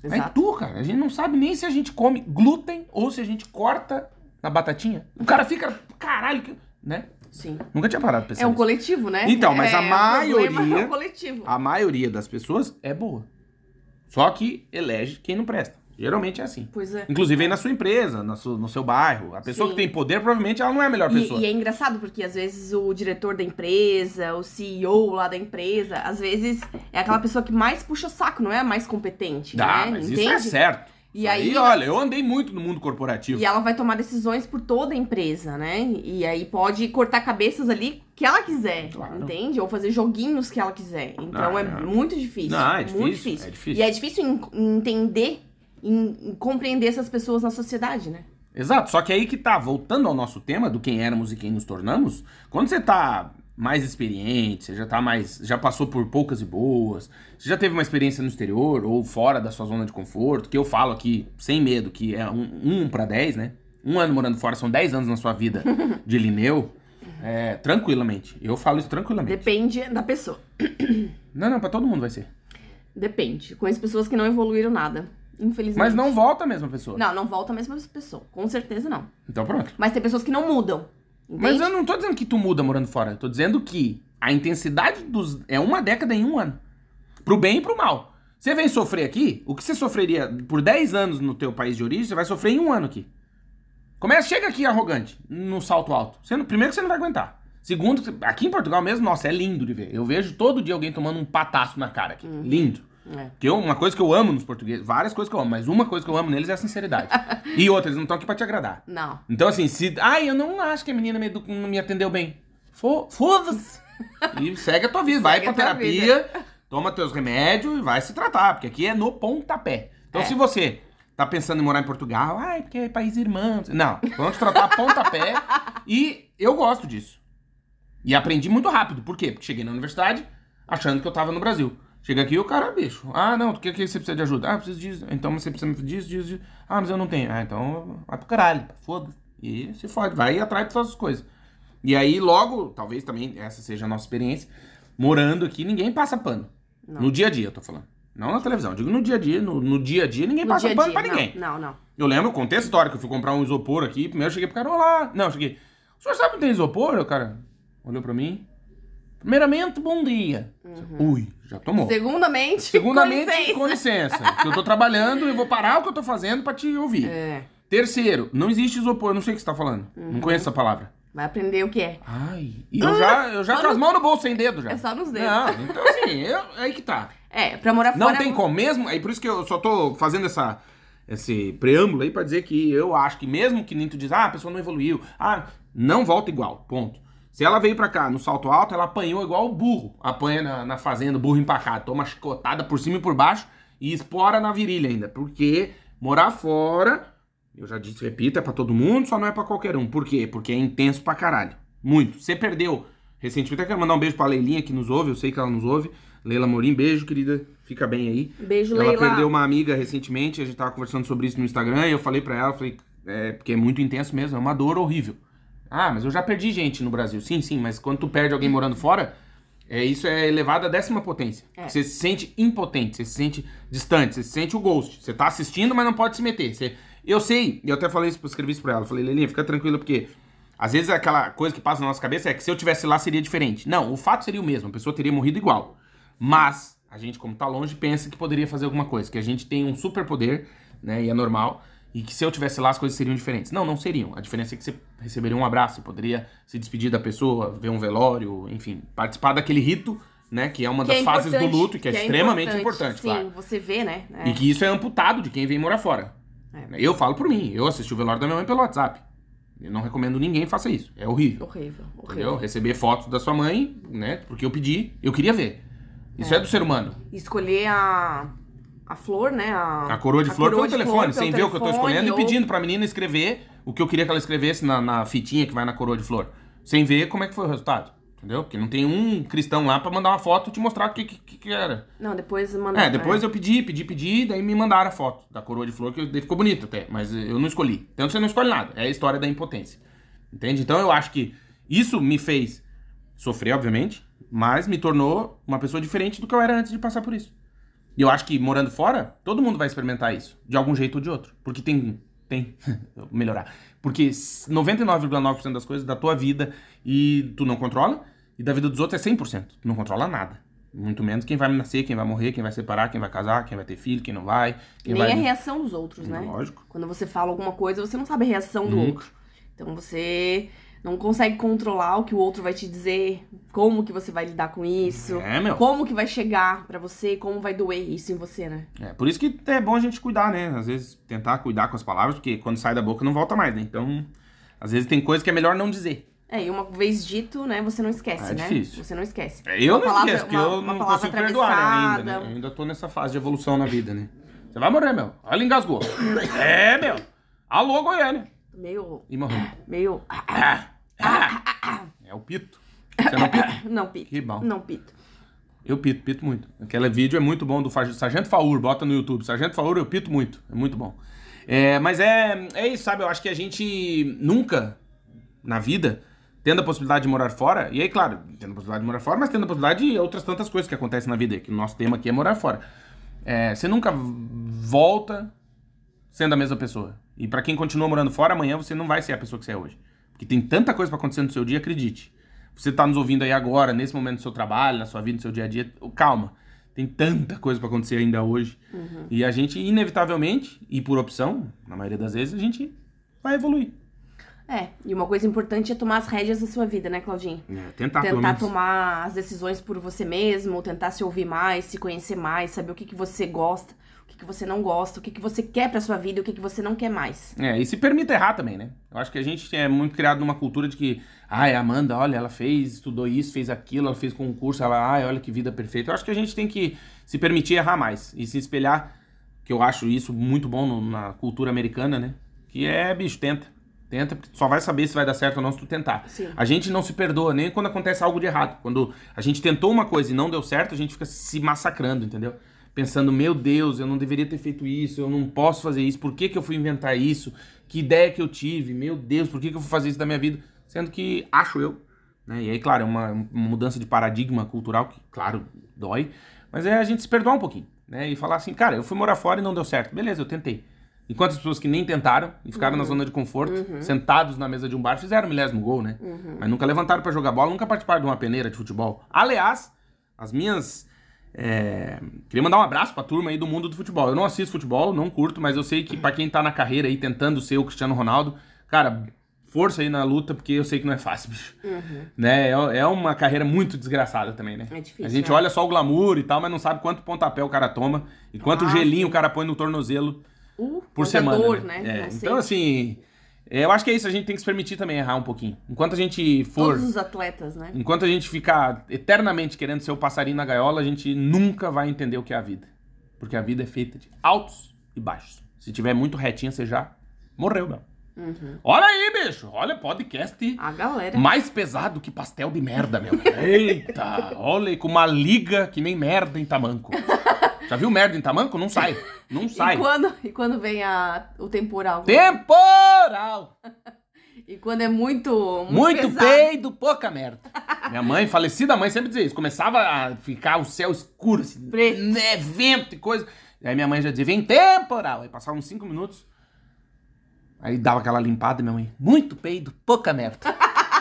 É
Exato.
tu, cara. A gente não sabe nem se a gente come glúten ou se a gente corta na batatinha. O cara fica, caralho, que... né?
Sim.
Nunca tinha parado pra pensar
É um
nisso.
coletivo, né?
Então, mas
É,
a
o
maioria-
É um coletivo.
A maioria das pessoas é boa. Só que elege quem não presta. Geralmente é assim.
Pois é.
Inclusive aí na sua empresa, na no seu bairro. A pessoa
Sim.
que tem poder, provavelmente ela não é a melhor
E,
pessoa.
e é engraçado porque às vezes o diretor da empresa, o CEO lá da empresa, às vezes é aquela pessoa que mais puxa saco, não é a mais competente,
Dá,
né?
mas
Entende?
isso é certo.
E
Isso
aí-
olha, eu andei muito no mundo corporativo.
E ela vai tomar decisões por toda a empresa, né? E aí pode cortar cabeças ali que ela quiser,
Claro.
entende? Ou fazer joguinhos que ela quiser. Então
Ah,
é
é.
muito difícil.
Não, é
Muito
difícil,
difícil.
é difícil.
E é difícil entender, em compreender essas pessoas na sociedade, né?
Exato, só que aí que tá, voltando ao nosso tema do quem éramos e quem nos tornamos, quando você tá mais experiente, você já tá mais. já passou por poucas e boas, você já teve uma experiência no exterior ou fora da sua zona de conforto, que eu falo aqui sem medo, que é um, um para 10, né? Um ano morando fora são 10 anos na sua vida (laughs) de Lineu. É, tranquilamente. Eu falo isso tranquilamente.
Depende da pessoa.
Não, não, pra todo mundo vai ser.
Depende. Conheço pessoas que não evoluíram nada, infelizmente.
Mas não volta a mesma pessoa.
Não, não volta a mesma pessoa. Com certeza não.
Então pronto.
Mas tem pessoas que não mudam. Entende?
Mas eu não tô dizendo que tu muda morando fora. Eu tô dizendo que a intensidade dos. É uma década em um ano. Pro bem e pro mal. Você vem sofrer aqui, o que você sofreria por 10 anos no teu país de origem, você vai sofrer em um ano aqui. Começa, chega aqui arrogante, no salto alto. Você primeiro que você não vai aguentar. Segundo, aqui em Portugal mesmo, nossa, é lindo de ver. Eu vejo todo dia alguém tomando um pataço na cara aqui. Lindo.
É.
Que eu, uma coisa que eu amo nos portugueses, várias coisas que eu amo, mas uma coisa que eu amo neles é a sinceridade. (laughs) e outra, eles não estão aqui pra te agradar.
Não.
Então, assim, se. Ai, eu não acho que a menina me, não me atendeu bem. Fo- Foda-se. e segue a tua vida. (laughs) Vai
Segue
pra terapia, toma teus remédios e vai se tratar, porque aqui é no pontapé. Então,
É.
se você tá pensando em morar em Portugal, ai, porque é país irmão. Não, vamos te tratar pontapé. (laughs) e eu gosto disso. E aprendi muito rápido. Por quê? Porque cheguei na universidade achando que eu tava no Brasil. Chega aqui e o cara, bicho. Ah, não, o que, que você precisa de ajuda? Ah, eu preciso disso. Então você precisa disso, disso, disso. Ah, mas eu não tenho. Ah, então vai pro caralho. Foda-se. E se fode. Vai atrás de suas coisas. E aí, logo, talvez também essa seja a nossa experiência, morando aqui, ninguém passa pano.
Não.
No dia a dia, eu tô falando. Não na televisão. Digo no dia a dia. No, no dia a dia, ninguém
No
passa
dia a
pano
dia.
pra ninguém.
Não, não.
Eu lembro, contei essa história que eu fui comprar um isopor aqui. Primeiro eu cheguei pro cara, olá. Não, eu cheguei. O senhor sabe que tem isopor? O cara olhou pra mim. Primeiramente, bom dia. Ui, já tomou.
Segundamente,
Segundamente,
com licença.
com licença. que eu tô trabalhando e vou parar o que eu tô fazendo pra te ouvir.
É,
Terceiro, não existe isopor, eu não sei o que você tá falando.
Uhum.
Não conheço essa palavra.
vai aprender o que é.
Ai, e eu já, eu já com as
no-
mãos no bolso sem dedo já.
É só nos dedos.
Não, então assim, eu, aí que tá.
É, pra morar
Não
fora...
tem como mesmo, é por isso que eu só tô fazendo essa, esse preâmbulo aí pra dizer que eu acho que mesmo que nem tu diz, ah, a pessoa não evoluiu, ah, não volta igual, ponto. Se ela veio pra cá no salto alto, ela apanhou igual o burro, apanha na, na fazenda, burro empacado, toma chicotada por cima e por baixo e espora na virilha ainda, porque morar fora, eu já disse, repito, é pra todo mundo, só não é pra qualquer um. Por quê? Porque é intenso pra caralho, muito. Você perdeu recentemente, até quero mandar um beijo pra Leilinha que nos ouve, eu sei que ela nos ouve, Leila Morim, beijo, querida, fica bem aí.
Beijo,
Ela
Leila.
perdeu uma amiga recentemente, a gente tava conversando sobre isso no Instagram, e eu falei pra ela, falei, é, porque é muito intenso mesmo, é uma dor horrível. Ah, mas eu já perdi gente no Brasil. Sim, sim, mas quando tu perde alguém morando fora, é, isso é elevado à décima potência.
É.
Você se sente impotente, você se sente distante, você se sente o ghost. Você tá assistindo, mas não pode se meter. Você- eu sei, e eu até falei isso, escrevi isso pra ela, eu falei, Lelinha, fica tranquila, porque às vezes aquela coisa que passa na nossa cabeça é que se eu tivesse lá seria diferente. Não, o fato seria o mesmo, a pessoa teria morrido igual. Mas a gente, como tá longe, pensa que poderia fazer alguma coisa, que a gente tem um superpoder, né, e é normal, e que se eu tivesse lá as coisas seriam diferentes. Não, não seriam. A diferença é que você receberia um abraço, você poderia se despedir da pessoa, ver um velório, enfim, participar daquele rito, né, que é uma
Que
das
é
fases do
importante,
luto e que, é, extremamente importante,
Sim,
claro.
você vê, né? É.
E que isso é amputado de quem vem morar fora.
É.
Eu falo por mim, eu assisti o velório da minha mãe pelo WhatsApp. Eu não recomendo ninguém faça isso. É horrível.
Horrível, horrível.
Entendeu? Receber fotos da sua mãe, né? Porque eu pedi, eu queria ver. Isso é, do ser humano.
Escolher a, a flor, né? A,
A coroa de flor
coroa
pelo
de
telefone,
flor
sem ver o que eu tô escolhendo
ou-
e pedindo pra menina escrever o que eu queria que ela escrevesse na, na fitinha que vai na coroa de flor. Sem ver como é que foi o resultado. Entendeu? Porque não tem um cristão lá pra mandar uma foto e te mostrar o que, que, que era.
Não, depois manda.
É, depois eu pedi, pedi, pedi, daí me mandaram a foto da coroa de flor, que daí ficou bonito até, mas eu não escolhi. Então você não escolhe nada, é a história da impotência. Entende? Então eu acho que isso me fez sofrer, obviamente, mas me tornou uma pessoa diferente do que eu era antes de passar por isso. E eu acho que morando fora, todo mundo vai experimentar isso, de algum jeito ou de outro. Porque tem. Tem. (laughs) melhorar. Porque 99,9% das coisas da tua vida e tu não controla, e da vida dos outros é 100%. Tu não controla nada. Muito menos quem vai nascer, quem vai morrer, quem vai separar, quem vai casar, quem vai ter filho, quem não vai. Quem
Nem
vai...
a reação dos outros, né?
Lógico.
Quando você fala alguma coisa, você não sabe a reação do outro. Então você não consegue controlar o que o outro vai te dizer, como que você vai lidar com isso,
É, meu.
como que vai chegar pra você, como vai doer isso em você, né?
É, por isso que é bom a gente cuidar, né? Às vezes tentar cuidar com as palavras, porque quando sai da boca não volta mais, né? Então, às vezes tem coisa que é melhor não dizer.
É, e uma vez dito, né, você não esquece,
Ah, é
né?
difícil.
Você não esquece.
É, Eu
Uma
não
palavra-
esqueço, porque
uma-
eu não consigo perdoar né, ainda, né? Eu ainda tô nessa fase de evolução na vida, né? Você vai morrer, meu. Olha, engasgou. (coughs) é, meu. Alô, Goiânia.
Meio.
E morreu. (coughs)
Meio.
Ah, (coughs) ah. É o pito. Você não pita? (coughs)
Não, pito.
Que bom.
Não, pito.
Eu pito, pito muito. Aquele vídeo é muito bom do Sargento Faur, bota no YouTube. Sargento Faur, eu pito muito. É muito bom. É, mas é, é isso, sabe? Eu acho que a gente nunca, na vida, tendo a possibilidade de morar fora, e aí, claro, tendo a possibilidade de morar fora, mas tendo a possibilidade de outras tantas coisas que acontecem na vida, que o nosso tema aqui é morar fora. É, você nunca volta sendo a mesma pessoa. E pra quem continua morando fora, amanhã você não vai ser a pessoa que você é hoje. Porque tem tanta coisa pra acontecer no seu dia, acredite. Você tá nos ouvindo aí agora, nesse momento do seu trabalho, na sua vida, no seu dia a dia, calma. Tem tanta coisa pra acontecer ainda hoje. E a gente, inevitavelmente, e por opção, na maioria das vezes, a gente vai evoluir.
É, e uma coisa importante é tomar as rédeas da sua vida, né, Claudinho?
É, tentar,
tentar tomar as decisões por você mesmo, tentar se ouvir mais, se conhecer mais, saber o que, que você gosta, que, você não gosta, o que, que você quer pra sua vida e o que, que você não quer mais.
É, e se permita errar também, né? Eu acho que a gente é muito criado numa cultura de que, ai, a Amanda, olha, ela fez, estudou isso, fez aquilo, ela fez concurso, ela, ai, olha que vida perfeita. Eu acho que a gente tem que se permitir errar mais e se espelhar, que eu acho isso muito bom no- na cultura americana, né? Que é, bicho, tenta. Tenta, porque tu só vai saber se vai dar certo ou não se tu tentar.
Sim.
A gente não se perdoa nem quando acontece algo de errado. Quando a gente tentou uma coisa e não deu certo, a gente fica se massacrando, entendeu? Pensando, meu Deus, eu não deveria ter feito isso, eu não posso fazer isso, por que, que eu fui inventar isso? Que ideia que eu tive? Meu Deus, por que, que eu fui fazer isso da minha vida? Sendo que, acho eu, né? E aí, claro, é uma, uma mudança de paradigma cultural que, claro, dói, mas é a gente se perdoar um pouquinho, né? E falar assim, cara, eu fui morar fora e não deu certo. Beleza, eu tentei. E quantas pessoas que nem tentaram e ficaram na zona de conforto, sentados na mesa de um bar, fizeram o milésimo gol, né? Mas nunca levantaram pra jogar bola, nunca participaram de uma peneira de futebol. Aliás, as minhas. É, Queria mandar um abraço pra turma aí do mundo do futebol. Eu não assisto futebol, não curto, mas eu sei que pra quem tá na carreira aí tentando ser o Cristiano Ronaldo, cara, força aí na luta, porque eu sei que não é fácil, bicho. Né? É, é uma carreira muito desgraçada também, né?
É difícil,
A gente
é.
olha só o glamour e tal, mas não sabe quanto pontapé o cara toma e quanto
Ah,
gelinho o cara põe no tornozelo
Uh,
por semana.
dor,
né?
né?
É, então, assim, eu acho que é isso, a gente tem que se permitir também errar um pouquinho. Enquanto a gente for.
Todos os atletas, né?
Enquanto a gente ficar eternamente querendo ser o passarinho na gaiola, a gente nunca vai entender o que é a vida. Porque a vida é feita de altos e baixos. Se tiver muito retinha, você já morreu, meu.
Uhum.
Olha aí, bicho. Olha, podcast
A galera.
mais pesado que pastel de merda, meu. Eita, olha aí, com uma liga que nem merda em tamanco. Já viu merda em tamanco? Não sai. Não sai.
E quando, e quando vem a, o temporal?
Temporal!
E quando é muito. Muito,
Muito peido, pouca merda. Minha mãe, falecida mãe, sempre dizia isso. Começava a ficar o céu escuro, assim,
Preto.
né, vento e coisa. E aí minha mãe já dizia, vem temporal. Aí passava uns cinco minutos. Aí dava aquela limpada, minha mãe, muito peido, pouca merda. (laughs)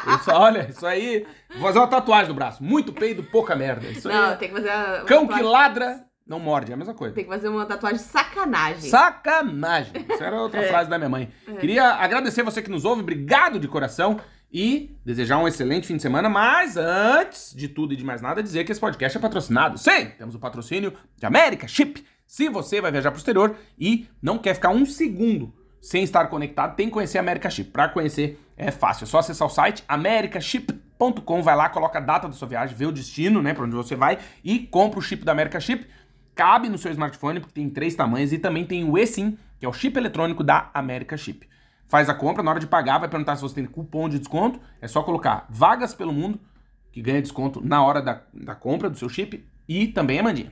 Eu só, olha, isso aí. Vou fazer uma tatuagem no braço. Muito peido, pouca merda. Isso aí.
Não,
é-
tem que fazer. a-
Cão
uma
que
tatuagem-
ladra, não morde. É a mesma coisa.
Tem que fazer uma tatuagem sacanagem.
Sacanagem. Isso era outra (laughs)
É.
frase da minha mãe. Queria agradecer você que nos ouve, obrigado de coração. E desejar um excelente fim de semana, mas antes de tudo e de mais nada, dizer que esse podcast é patrocinado. Sim, temos o patrocínio de América Chip. Se você vai viajar pro exterior e não quer ficar um segundo sem estar conectado, tem que conhecer a América Chip. Para conhecer é fácil, é só acessar o site americaship.com, vai lá, coloca a data da sua viagem, vê o destino, né, para onde você vai e compra o chip da América Chip. Cabe no seu smartphone, porque tem três tamanhos, e também tem o eSIM, que é o chip eletrônico da América Chip. Faz a compra, na hora de pagar, vai perguntar se você tem cupom de desconto, é só colocar vagas pelo mundo, que ganha desconto na hora da, da compra do seu chip. E também, Amandinha,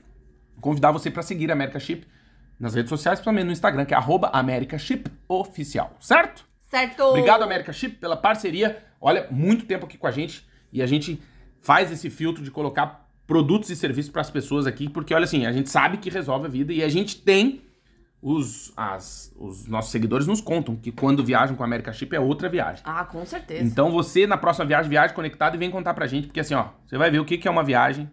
convidar você para seguir a América Chip nas redes sociais, principalmente no Instagram, que é arroba América Chip Oficial, certo?
Certo!
Obrigado, América Chip, pela parceria. Olha, muito tempo aqui com a gente e a gente faz esse filtro de colocar produtos e serviços para as pessoas aqui, porque olha assim, a gente sabe que resolve a vida e a gente tem os, as, os nossos seguidores nos contam que quando viajam com a América Chip é outra viagem.
Ah, com certeza.
Então você, na próxima viagem, viaje conectado e vem contar pra gente, porque assim, ó, você vai ver o que que é uma viagem.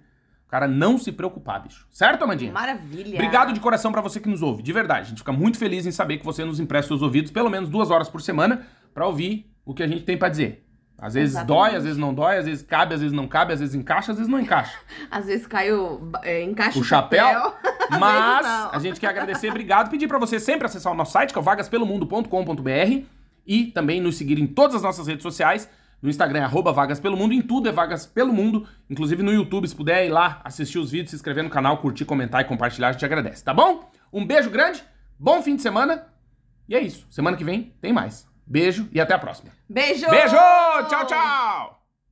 Cara não se preocupar, bicho. Certo, Amandinha?
Maravilha!
Obrigado de coração pra você que nos ouve, de verdade. A gente fica muito feliz em saber que você nos empresta seus ouvidos pelo menos duas horas por semana pra ouvir o que a gente tem pra dizer. Às vezes
Exatamente.
dói, às vezes não dói, às vezes cabe, às vezes não cabe, às vezes encaixa, às vezes não encaixa. (laughs)
Às vezes cai o... É, encaixa
o chapéu. (laughs)
Às
Mas a gente quer agradecer, obrigado. Pedir pra você sempre acessar o nosso site, que é o vagaspelomundo.com.br e também nos seguir em todas as nossas redes sociais. No Instagram é arroba Vagas Pelo Mundo, em tudo é Vagas Pelo Mundo. Inclusive no YouTube, se puder ir lá, assistir os vídeos, se inscrever no canal, curtir, comentar e compartilhar, a gente agradece, tá bom? Um beijo grande, bom fim de semana. E é isso. Semana que vem tem mais. Beijo e até a próxima.
Beijo!
Beijo! Tchau, tchau!